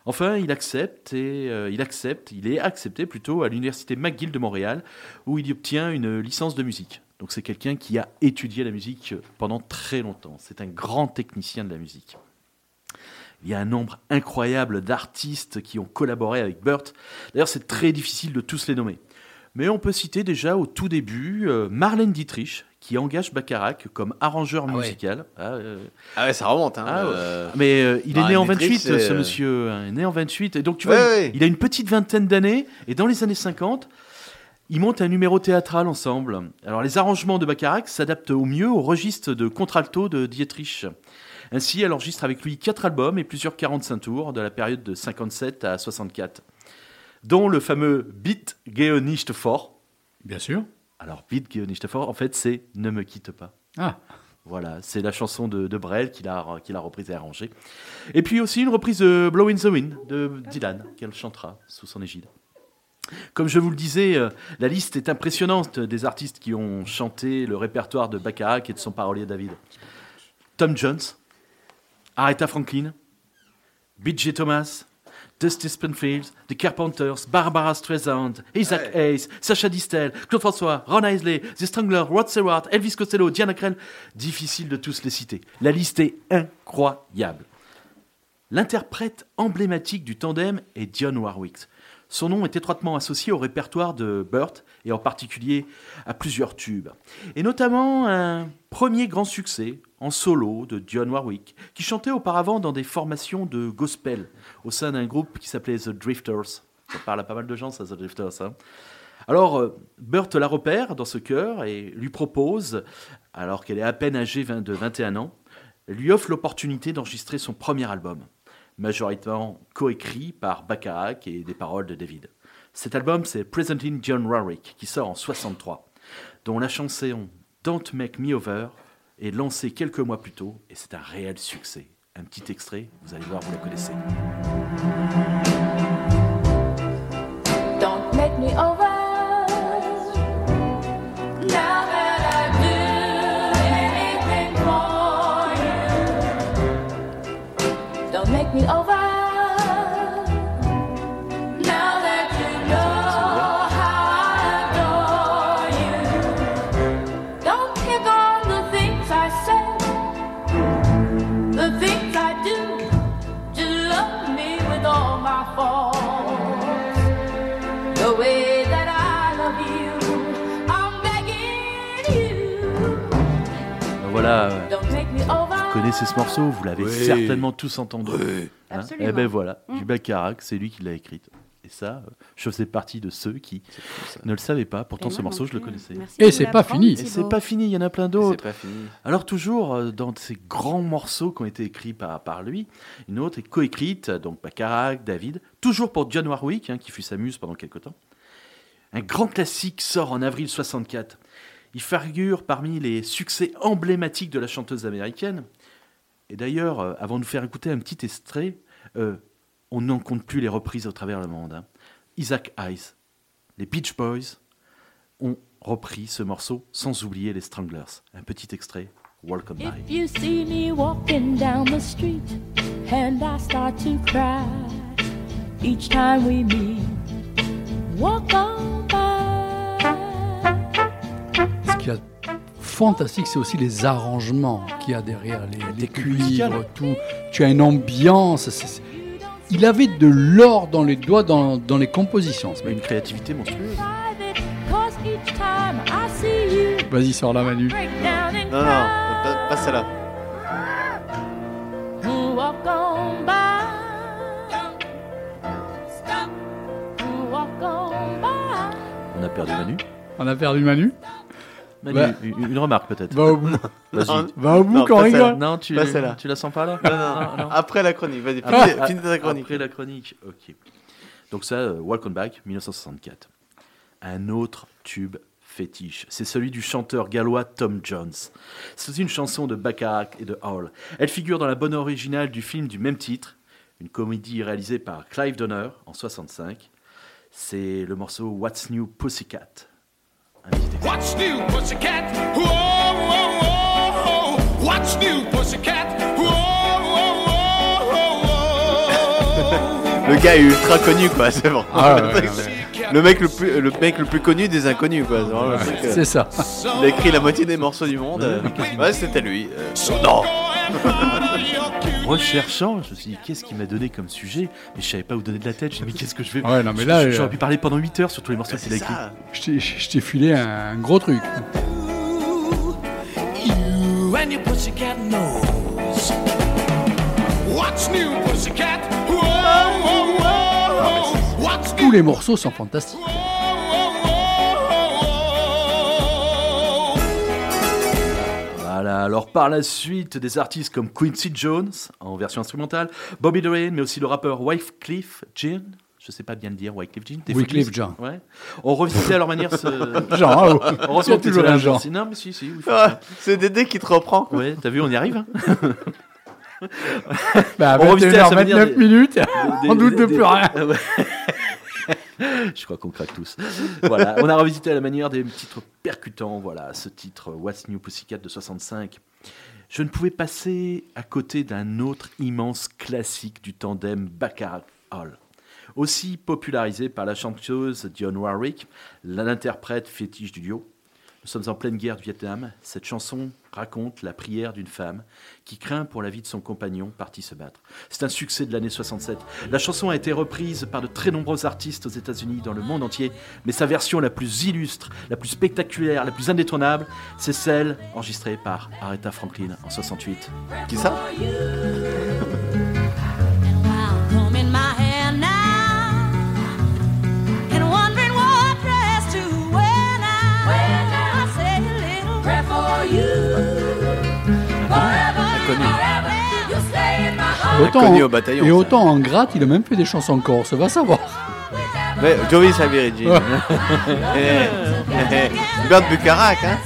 Enfin, il accepte et euh, il accepte, il est accepté plutôt à l'université McGill de Montréal, où il obtient une licence de musique. Donc c'est quelqu'un qui a étudié la musique pendant très longtemps. C'est un grand technicien de la musique. Il y a un nombre incroyable d'artistes qui ont collaboré avec Burt. D'ailleurs, c'est très difficile de tous les nommer. Mais on peut citer déjà au tout début euh, Marlène Dietrich, qui engage Bacharach comme arrangeur Ah ouais. musical. Ah, euh, Ah ouais, ça remonte. Hein, ah euh, mais euh, il est né en Dietrich, 28, c'est, ce monsieur. hein, Il est né en 28. Et donc, tu Ouais, vois, ouais. il a une petite vingtaine d'années. Et dans les années 50, ils montent un numéro théâtral ensemble. Alors, les arrangements de Bacharach s'adaptent au mieux au registre de contralto de Dietrich. Ainsi, elle enregistre avec lui quatre albums et plusieurs 45 tours de la période de 57 à 64, dont le fameux Beat Gehe nicht vor. Bien sûr. Alors, Beat Gehe nicht vor, en fait, c'est Ne me quitte pas. Ah, Voilà, c'est la chanson de, de Brel qu'il a, qu'il a reprise et arrangée. Et puis aussi une reprise de Blow in the Wind de Dylan, qu'elle chantera sous son égide. Comme je vous le disais, euh, la liste est impressionnante des artistes qui ont chanté le répertoire de Bacharach et de son parolier David. Tom Jones, Aretha Franklin, B.J. Thomas, Dusty Springfield, The Carpenters, Barbara Streisand, Isaac Hayes, Sacha Distel, Claude François, Ron Isley, The Strangler, Rod Stewart, Elvis Costello, Diana Krell. Difficile de tous les citer. La liste est incroyable. L'interprète emblématique du tandem est Dionne Warwick. Son nom est étroitement associé au répertoire de Burt et en particulier à plusieurs tubes. Et notamment un premier grand succès en solo de Dionne Warwick, qui chantait auparavant dans des formations de gospel au sein d'un groupe qui s'appelait The Drifters. Ça parle à pas mal de gens, ça, The Drifters. hein. Alors, euh, Burt la repère dans ce chœur et lui propose, alors qu'elle est à peine âgée de 21 ans, lui offre l'opportunité d'enregistrer son premier album, majoritairement coécrit par Bacharach et des paroles de David. Cet album, c'est Presenting John Warwick, qui sort en 63, dont la chanson Don't Make Me Over est lancée quelques mois plus tôt, et c'est un réel succès. Un petit extrait, vous allez voir, vous la connaissez. Don't make me over. Connaissez ce morceau, vous l'avez Oui. certainement tous entendu. Hein Absolument. Et ben voilà, Mm. du Bacharach, c'est lui qui l'a écrite. Et ça, euh, je faisais partie de ceux qui ne le savaient pas. Pourtant, Et ce morceau, je le connaissais. Merci Et c'est pas fini. Et c'est pas fini, il y en a plein d'autres. Alors toujours euh, dans ces grands morceaux qui ont été écrits par, par lui, une autre est coécrite, donc Bacharach, David, toujours pour John Warwick, hein, qui fut sa muse pendant quelque temps. Un grand classique sort en avril 64. Il figure parmi les succès emblématiques de la chanteuse américaine. Et d'ailleurs, euh, avant de nous faire écouter un petit extrait, euh, on n'en compte plus les reprises au travers le monde. hein. Isaac Hayes, les Beach Boys ont repris ce morceau, sans oublier les Stranglers. Un petit extrait, Welcome By. If you see me walking down the street and I start to cry each time we meet, walk on fantastique, c'est aussi les arrangements qu'il y a derrière, les, les cuivres, tout. Tu as une ambiance. Il avait de l'or dans les doigts, dans, dans les compositions. mec. Une créativité monstrueuse. Vas-y, sors la Manu. Non, non, pas, pas celle-là. On a perdu Manu? On a perdu Manu? Manu, Bah. une, une remarque peut-être. Va au bout. [laughs] Vas-y. Va au bout Non, tu, Pas tu la sens pas là Non, non, non. Après la chronique, vas-y, finis, finis ta chronique. Après la chronique, ok. Donc ça, euh, Welcome Back, 1964. Un autre tube fétiche, c'est celui du chanteur gallois Tom Jones. C'est aussi une chanson de Bacharach et de Hall. Elle figure dans la bonne originale du film du même titre, une comédie réalisée par Clive Donner en 65. C'est le morceau What's New Pussycat. What's new, pussycat? Whoa, whoa, whoa, whoa. What's new, pussycat? Whoa, whoa, whoa, whoa. Le gars est ultra connu, quoi, c'est bon. Ah, ouais, ouais, [laughs] le mec le plus, le mec le plus connu des inconnus, quoi. C'est vraiment le truc, euh, C'est ça. Il a écrit la moitié des morceaux du monde. euh, Ouais, c'était lui. euh, non. [laughs] Recherchant, je me suis dit, qu'est-ce qu'il m'a donné comme sujet? Mais je savais pas où donner de la tête. Je me suis dit, mais qu'est-ce que je vais Ouais, non, mais là, J'aurais pu parler pendant 8 heures sur tous les morceaux qu'il a ça. Je t'ai- je t'ai filé un gros truc. You and your pussycat knows. What's new, pussycat? Tous les morceaux sont fantastiques. Voilà, alors par la suite, des artistes comme Quincy Jones, en version instrumentale, Bobby Darin, mais aussi le rappeur Wycliffe Jean, je sais pas bien le dire, Wycliffe Jean. t'es Wycliffe Jean. Ouais. On revisitait à leur manière ce... [laughs] Jean, ah, oh. C'est que toujours un Jean. Non, mais si, si. oui, Ah, c'est Dédé qui te reprend. Ouais, t'as vu, on y arrive. hein. Bah, On revisitait à sa manière 21h29 des- minutes, Des- on doute de des- plus rien. [laughs] Je crois qu'on craque tous. Voilà, on a revisité à la manière des titres percutants. Voilà, ce titre What's New Pussycat de 65. Je ne pouvais passer à côté d'un autre immense classique du tandem Baccarat Hall. aussi popularisé par la chanteuse Dionne Warwick, l'interprète fétiche du duo. Nous sommes en pleine guerre du Vietnam. Cette chanson raconte la prière d'une femme qui craint pour la vie de son compagnon parti se battre. C'est un succès de l'année 67. La chanson a été reprise par de très nombreux artistes aux États-Unis, dans le monde entier, mais sa version la plus illustre, la plus spectaculaire, la plus indétrônable, c'est celle enregistrée par Aretha Franklin en 68. Qui ça? [laughs] Forever, forever, you stay in my heart. Autant, connu au bataillon, et ça. autant en gratte, il a même fait des chansons corse, va savoir. Ouais, Joey Savirigi. Ouais. Bert Bucarac, hein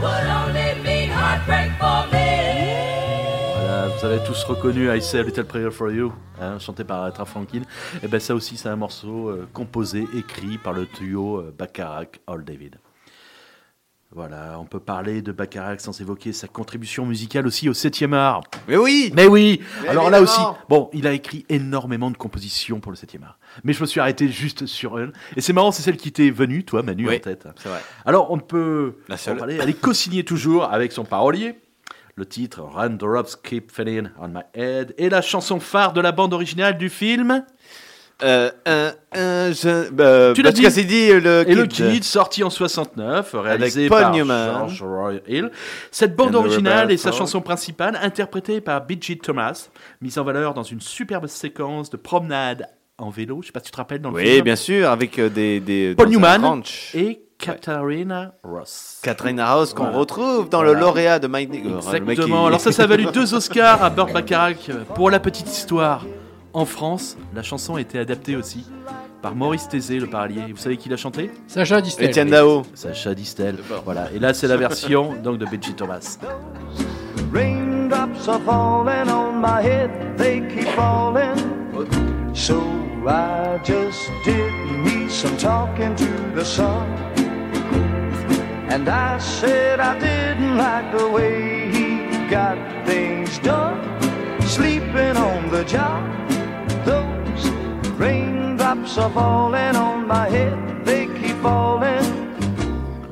Would only mean heartbreak for me. Voilà, vous avez tous reconnu I Say a Little Prayer for You, hein, chanté par Aretha Franklin. Et ben ça aussi, c'est un morceau euh, composé, écrit par le duo euh, Bacharach Hall David. Voilà, on peut parler de Bacharach sans évoquer sa contribution musicale aussi au 7e art. Mais oui Mais oui Mais Alors là aussi, bon, il a écrit énormément de compositions pour le 7e art. Mais je me suis arrêté juste sur elle. Et c'est marrant, c'est celle qui t'est venue, toi, Manu, Oui, en tête. c'est vrai. Alors, on ne peut La seule. en parler. Elle est co-signée toujours avec son parolier. Le titre Raindrops Keep Falling on My Head et la chanson phare de la bande originale du film. Euh, un, un, je, bah, Tu l'as dit. Cassidy, le Et le Kid. Sorti en 69, réalisé Paul par Newman. George Roy Hill. Cette bande And originale et sa chanson principale, interprétée par Bridget Thomas, mise en valeur dans une superbe séquence de promenade en vélo. Je sais pas si tu te rappelles dans le Oui, film. bien sûr, avec euh, des, des Paul Newman et Katharina Ross. Catherine House qu'on Voilà. retrouve dans Voilà. le lauréat de Mike Nichols. Exactement. Alors ça, ça a valu deux Oscars à Burt [laughs] Bacharach. Pour la petite histoire, en France, la chanson a été adaptée aussi par Maurice Thésée, le parolier. Vous savez qui l'a chanté Sacha Distel. Étienne Dao. Sacha Distel. Voilà. Et là, c'est la version donc de Benji Thomas. Raindrops are falling on my head, they keep falling. So I just did me some talking to the sun. And I said I didn't like the way he got things done. Sleeping on the job, raindrops are falling on my head, they keep falling.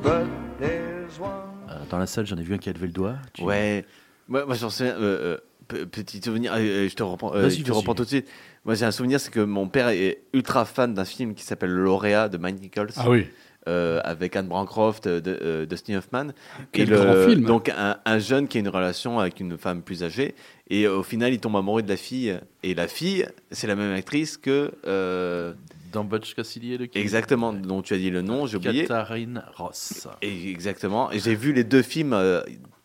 But there's one. Euh, Dans la salle, j'en ai vu un qui a levé le doigt. Tu- Ouais. Moi, moi j'en sais. Euh, euh, pe- petit souvenir. euh, euh, je te reprends. euh, Vas-y, je te vas-y. reprends tout de suite. Moi, j'ai un souvenir, c'est que mon père est ultra fan d'un film qui s'appelle Le Lauréat de Mike Nichols. Ah oui. Euh, avec Anne Bancroft, euh, de, euh, Dustin Hoffman. Quel le- grand film. Donc un, un jeune qui a une relation avec une femme plus âgée et au final il tombe amoureux de la fille et la fille c'est la même actrice que euh, Dans Butch Cassidy et le Kid. exactement dont tu as dit le nom j'ai oublié Katharine Ross. et exactement et j'ai vu les deux films euh,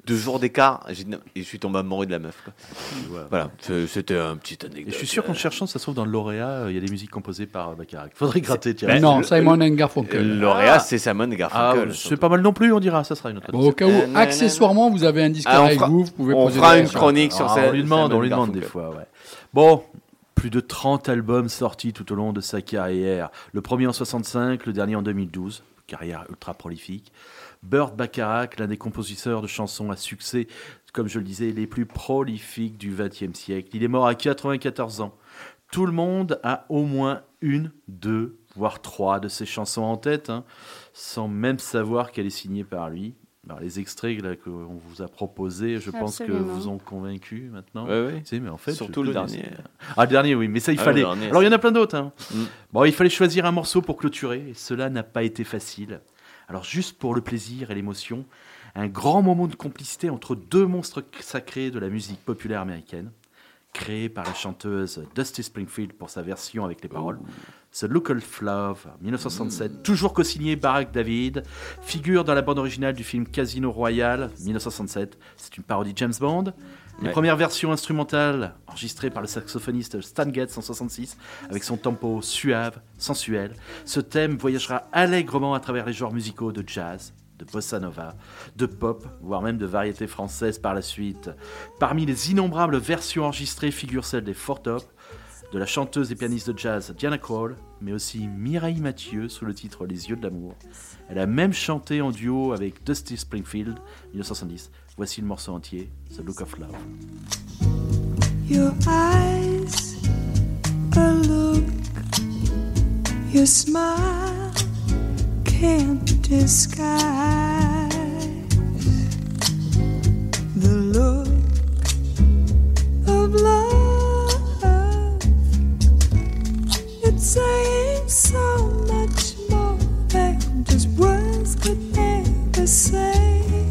deux jours d'écart j'ai- et je suis tombé amoureux de la meuf quoi. voilà c'est- c'était un petit Et anecdote je suis sûr qu'en cherchant, ça se trouve dans le lauréat, euh, il y a des musiques composées par euh, Bacharach. Faudrait gratter, tiens. Ben, non, le- Simon and le Garfunkel. lauréat c'est Simon Ah, Garfunkel c'est pas mal non plus, on dira. Ça sera une autre. Bon, au cas où, Euh, non, accessoirement, vous avez un disque Ah, on avec fera- vous, vous pouvez on poser fera des une questions. chronique sur Ah, ça on lui demande, on lui demande des fois, ouais. Bon, plus de 30 albums sortis tout au long de sa carrière. Le premier en 65, le dernier en 2012. Carrière ultra prolifique. Burt Bacharach, l'un des compositeurs de chansons à succès, comme je le disais, les plus prolifiques du XXe siècle. Il est mort à 94 ans. Tout le monde a au moins une, deux, voire trois de ses chansons en tête, hein, sans même savoir qu'elle est signée par lui. Alors, les extraits là, qu'on vous a proposés, je pense que vous ont convaincu maintenant. Tu sais, mais en fait, Surtout le dernier. Ah, le dernier, oui, mais ça, il Ah, fallait. dernier, Alors, il y en a plein d'autres. hein. Mm. Bon, il fallait choisir un morceau pour clôturer, et cela n'a pas été facile. Alors, juste pour le plaisir et l'émotion, un grand moment de complicité entre deux monstres sacrés de la musique populaire américaine, créé par la chanteuse Dusty Springfield pour sa version avec les paroles. The Look of Love, 1967, toujours co-signé Barack David, figure dans la bande originale du film Casino Royale, 1967. C'est une parodie James Bond. Les Ouais. premières versions instrumentales enregistrées par le saxophoniste Stan Getz en 66, avec son tempo suave, sensuel. Ce thème voyagera allègrement à travers les genres musicaux de jazz, de bossa nova, de pop, voire même de variété française par la suite. Parmi les innombrables versions enregistrées figurent celles des Four Top, de la chanteuse et pianiste de jazz Diana Krall, mais aussi Mireille Mathieu sous le titre Les yeux de l'amour. Elle a même chanté en duo avec Dusty Springfield, 1970. Voici le morceau entier, The Look of Love. Your eyes a look your smile can't disguise. The look of love, it's saying so much more than just words could ever say.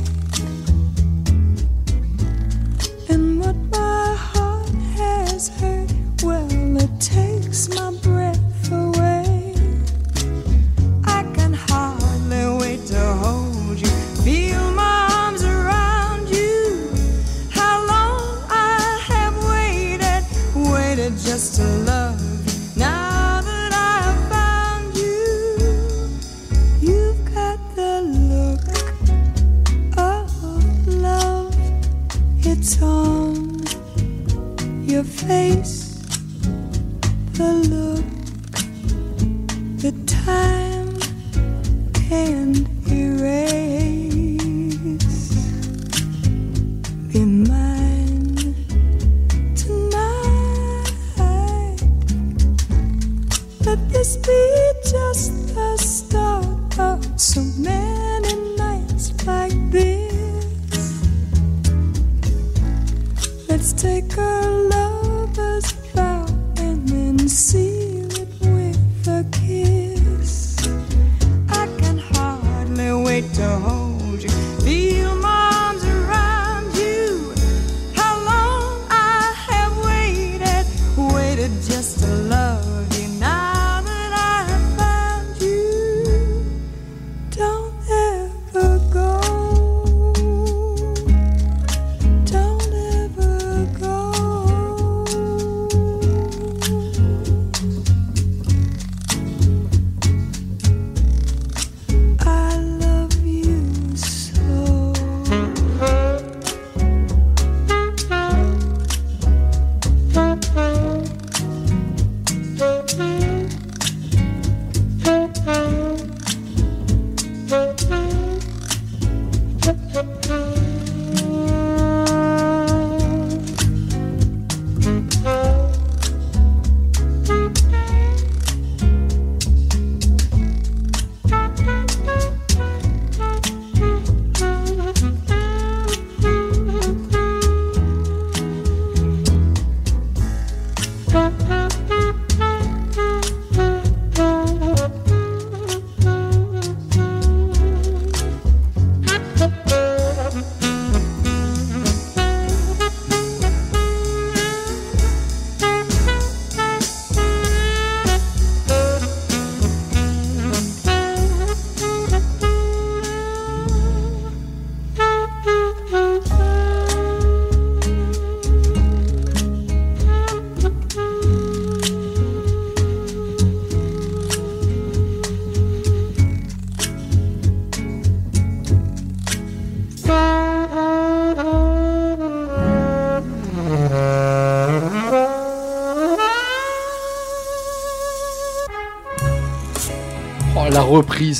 Well, it takes my breath away. I can hardly wait to hold you, feel my arms around you. How long I have waited, waited just to love face, the look that time can't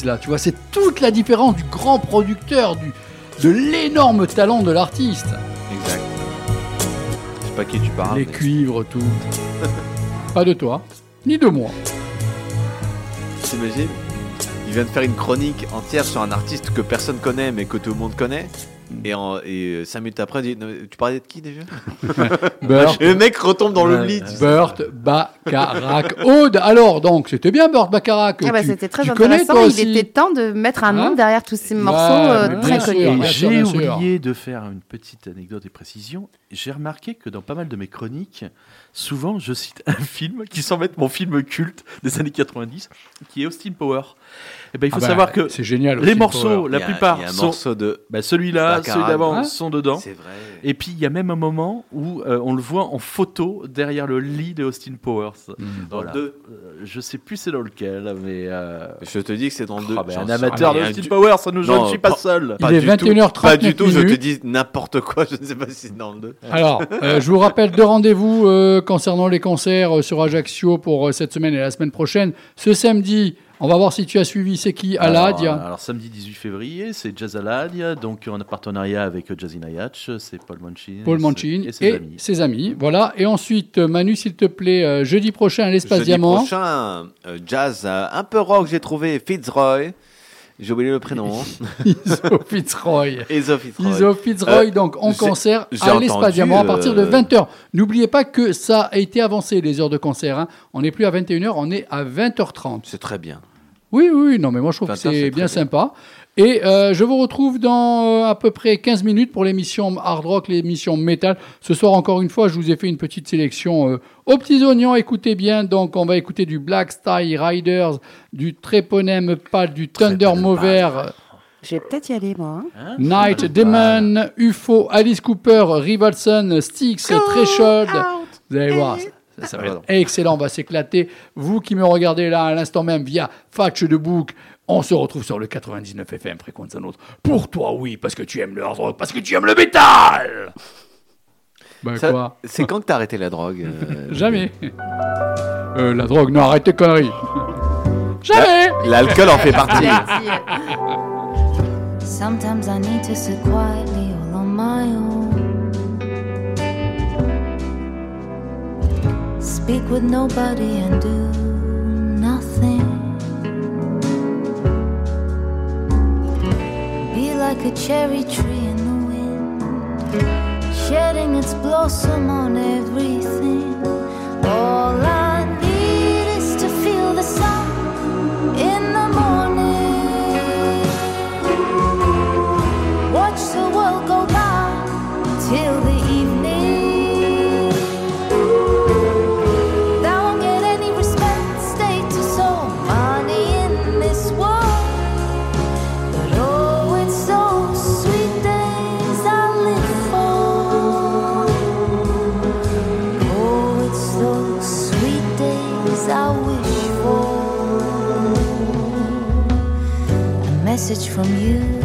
là, tu vois, c'est toute la différence du grand producteur, du, de l'énorme talent de l'artiste. Exact. Je sais pas qui tu parles. Les mais- cuivres, tout. [laughs] Pas de toi, ni de moi. T'imagines Il vient de faire une chronique entière sur un artiste que personne connaît mais que tout le monde connaît. Et, en, et euh, cinq minutes après, tu parlais de qui déjà [laughs] Burt. Et le mec retombe dans l'oubli. tu sais. Burt Bacharach. [laughs] Aude, alors donc, c'était bien Burt Bacharach. Ah bah, C'était très tu connais, intéressant. toi Il aussi était temps de mettre un nom Hein derrière tous ces morceaux euh, très connus. J'ai oublié de faire une petite anecdote et précision. J'ai remarqué que dans pas mal de mes chroniques, souvent je cite un [laughs] film qui semble être mon film culte des années 90, qui est Austin Power. Et ben, il faut Ah bah, savoir que c'est génial, les morceaux, la plupart un sont de bah, celui-là, celui d'avant Ah, sont dedans. C'est vrai. Et puis il y a même un moment où euh, on le voit en photo derrière le lit de Austin Powers. Dans Voilà. le deux. Euh, je sais plus c'est dans lequel, mais euh, Je te dis que c'est dans le 2. ah, un amateur de Austin Powers, ça nous je Non, ne suis pas pas- seul. Il est 21h39 Pas du tout, je te dis n'importe quoi, je ne sais pas si c'est dans le 2. Alors, euh, je vous rappelle deux rendez-vous euh, concernant les concerts euh, sur Ajaccio pour euh, cette semaine et la semaine prochaine. Ce samedi On va voir si tu as suivi. C'est qui? Aladia Alors, alors, samedi 18 février, c'est Jazz Aladia, donc en partenariat avec Jazzy Nayach, c'est Paul Manchin. Paul Manchin et ses amis. ses amis. Voilà. Et ensuite, Manu, s'il te plaît, euh, jeudi prochain à l'espace Jeudi Diamant. prochain, euh, jazz euh, un peu rock, j'ai trouvé Fitzroy. J'ai oublié le prénom. [laughs] Iso Fitzroy. Iso Fitzroy. Iso Fitzroy, Euh, donc en concert à l'espace Diamant à partir de euh, 20h. N'oubliez pas que ça a été avancé, les heures de concert. hein. On n'est plus à 21h, on est à 20h30. C'est très bien. Oui, oui, non, mais moi je trouve que 20 heures, c'est bien sympa. Et euh, je vous retrouve dans euh, à peu près 15 minutes pour l'émission hard rock, l'émission metal. Ce soir, encore une fois, je vous ai fait une petite sélection euh, aux petits oignons. Écoutez bien, donc on va écouter du Black Style Riders, du Treponem Pal, du Thunder Mover. Je vais peut-être y aller, moi. hein. Night Demon, UFO, Alice Cooper, Rivalson, Styx, Threshold. Vous allez voir, ça, ça va être excellent, on va s'éclater. Vous qui me regardez là à l'instant même via Fatch de Book, on se retrouve sur le 99 FM Fréquence un autre. Pour toi, oui, parce que tu aimes le hard rock, parce que tu aimes le métal. Ça- quoi C'est quand que t'as arrêté la drogue euh, [laughs] Jamais. Euh, la drogue, non, arrête tes conneries. Jamais. L'alcool en fait [laughs] partie. Sometimes I need to sit quietly all on my own. Speak with nobody and do nothing. Like a cherry tree in the wind, shedding its blossom on everything. All I message from you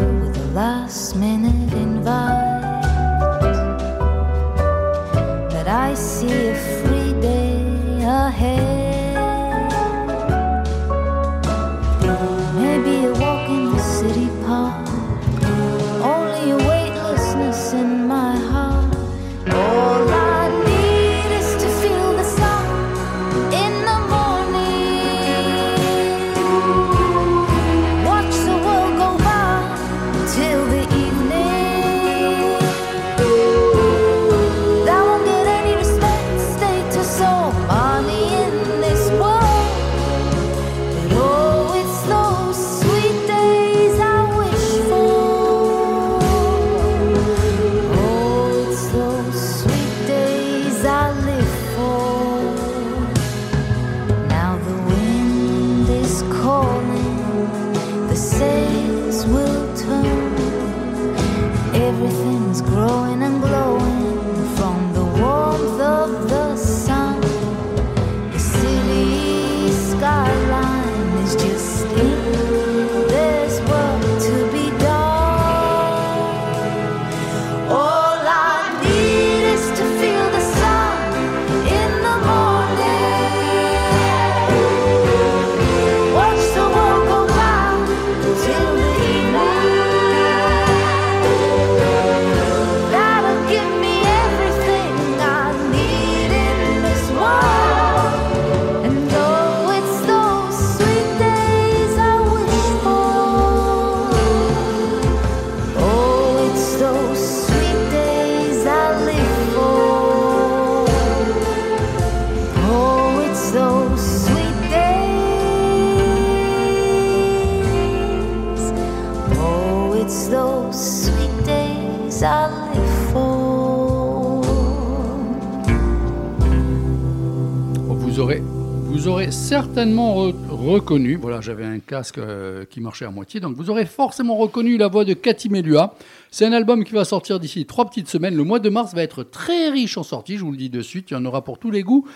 reconnu, voilà, j'avais un casque euh, qui marchait à moitié, donc vous aurez forcément reconnu la voix de Cathy Melua. C'est un album qui va sortir d'ici trois petites semaines. Le mois de mars va être très riche en sorties, je vous le dis de suite. Il y en aura pour tous les goûts,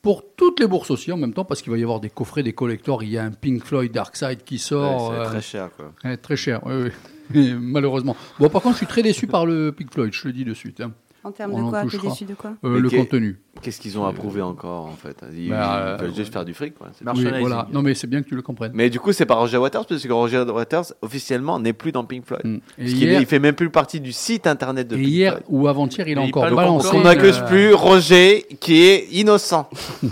pour toutes les bourses aussi en même temps, parce qu'il va y avoir des coffrets, des collectors. Il y a un Pink Floyd Dark Side qui sort. Ouais, c'est euh, très cher, quoi. très cher, oui, [laughs] malheureusement. Bon, par contre, je suis très déçu par le Pink Floyd, je le dis de suite. hein. En termes de quoi? T'es déçu de quoi? Euh, Le contenu. Qu'est-ce qu'ils ont approuvé encore en fait? Ils, Bah, ils veulent euh, juste faire du fric. Quoi. c'est Oui, voilà. Non, mais c'est bien que tu le comprennes. Mais du coup, c'est pas Roger Waters parce que Roger Waters officiellement n'est plus dans Pink Floyd. Mm. Parce hier- est- il fait même plus partie du site internet de Et Pink hier Floyd. ou avant-hier, il a il encore parle balancé. On n'accuse euh, plus Roger qui est innocent. [laughs]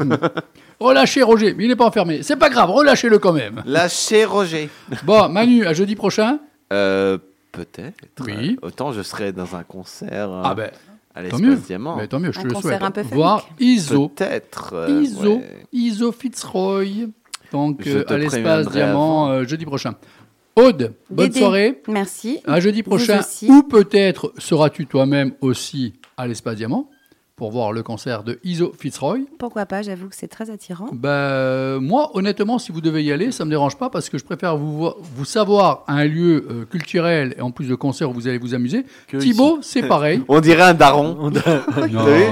Relâchez Roger, mais il n'est pas enfermé. C'est pas grave, relâchez-le quand même. Lâchez Roger. [laughs] Bon, Manu, à jeudi prochain. Euh, Peut-être. Oui. Autant je serai dans un concert euh, Ah ben, à tant mieux. l'espace diamant. Mais tant mieux, je Un te le concert souhaite. un peu. Voir Iso. Peut-être. euh, Iso, ouais. Iso Fitzroy. Donc euh, à l'espace diamant euh, jeudi prochain. Aude, bonne Dédé, soirée. Merci. À jeudi prochain. Ou peut-être seras-tu toi-même aussi à l'espace diamant pour voir le concert de Iso Fitzroy. Pourquoi pas J'avoue que c'est très attirant. Ben, moi, honnêtement, si vous devez y aller, ça me dérange pas parce que je préfère vous, vous savoir un lieu euh, culturel et en plus de concert où vous allez vous amuser. Que Thibaut, c'est [laughs] pareil. On dirait un daron. Non.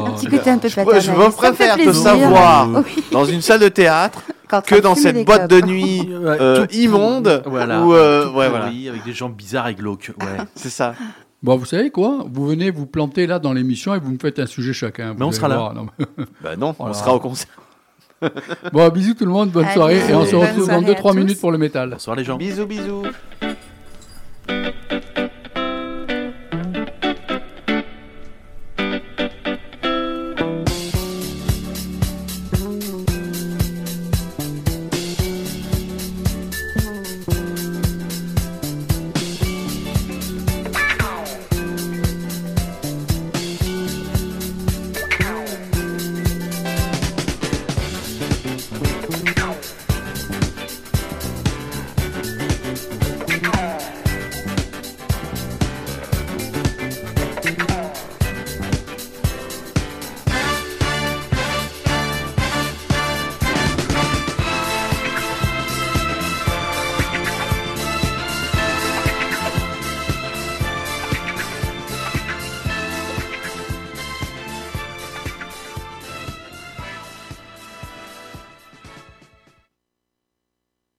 Un petit côté un peu paternel. je me préfère te savoir [laughs] Oui. dans une salle de théâtre que dans cette boîte de nuit euh, tout- immonde. Voilà. Où, euh, ouais, voilà. Avec des gens bizarres et glauques. Ouais. C'est ça. Bon, vous savez quoi? Vous venez vous planter là dans l'émission et vous me faites un sujet chacun. Mais on sera là. Non, [laughs] ben non on sera au concert. [laughs] bon, bisous tout le monde, bonne soirée et on se retrouve dans 2-3 minutes pour le métal. Bonsoir les gens. Bisous, bisous.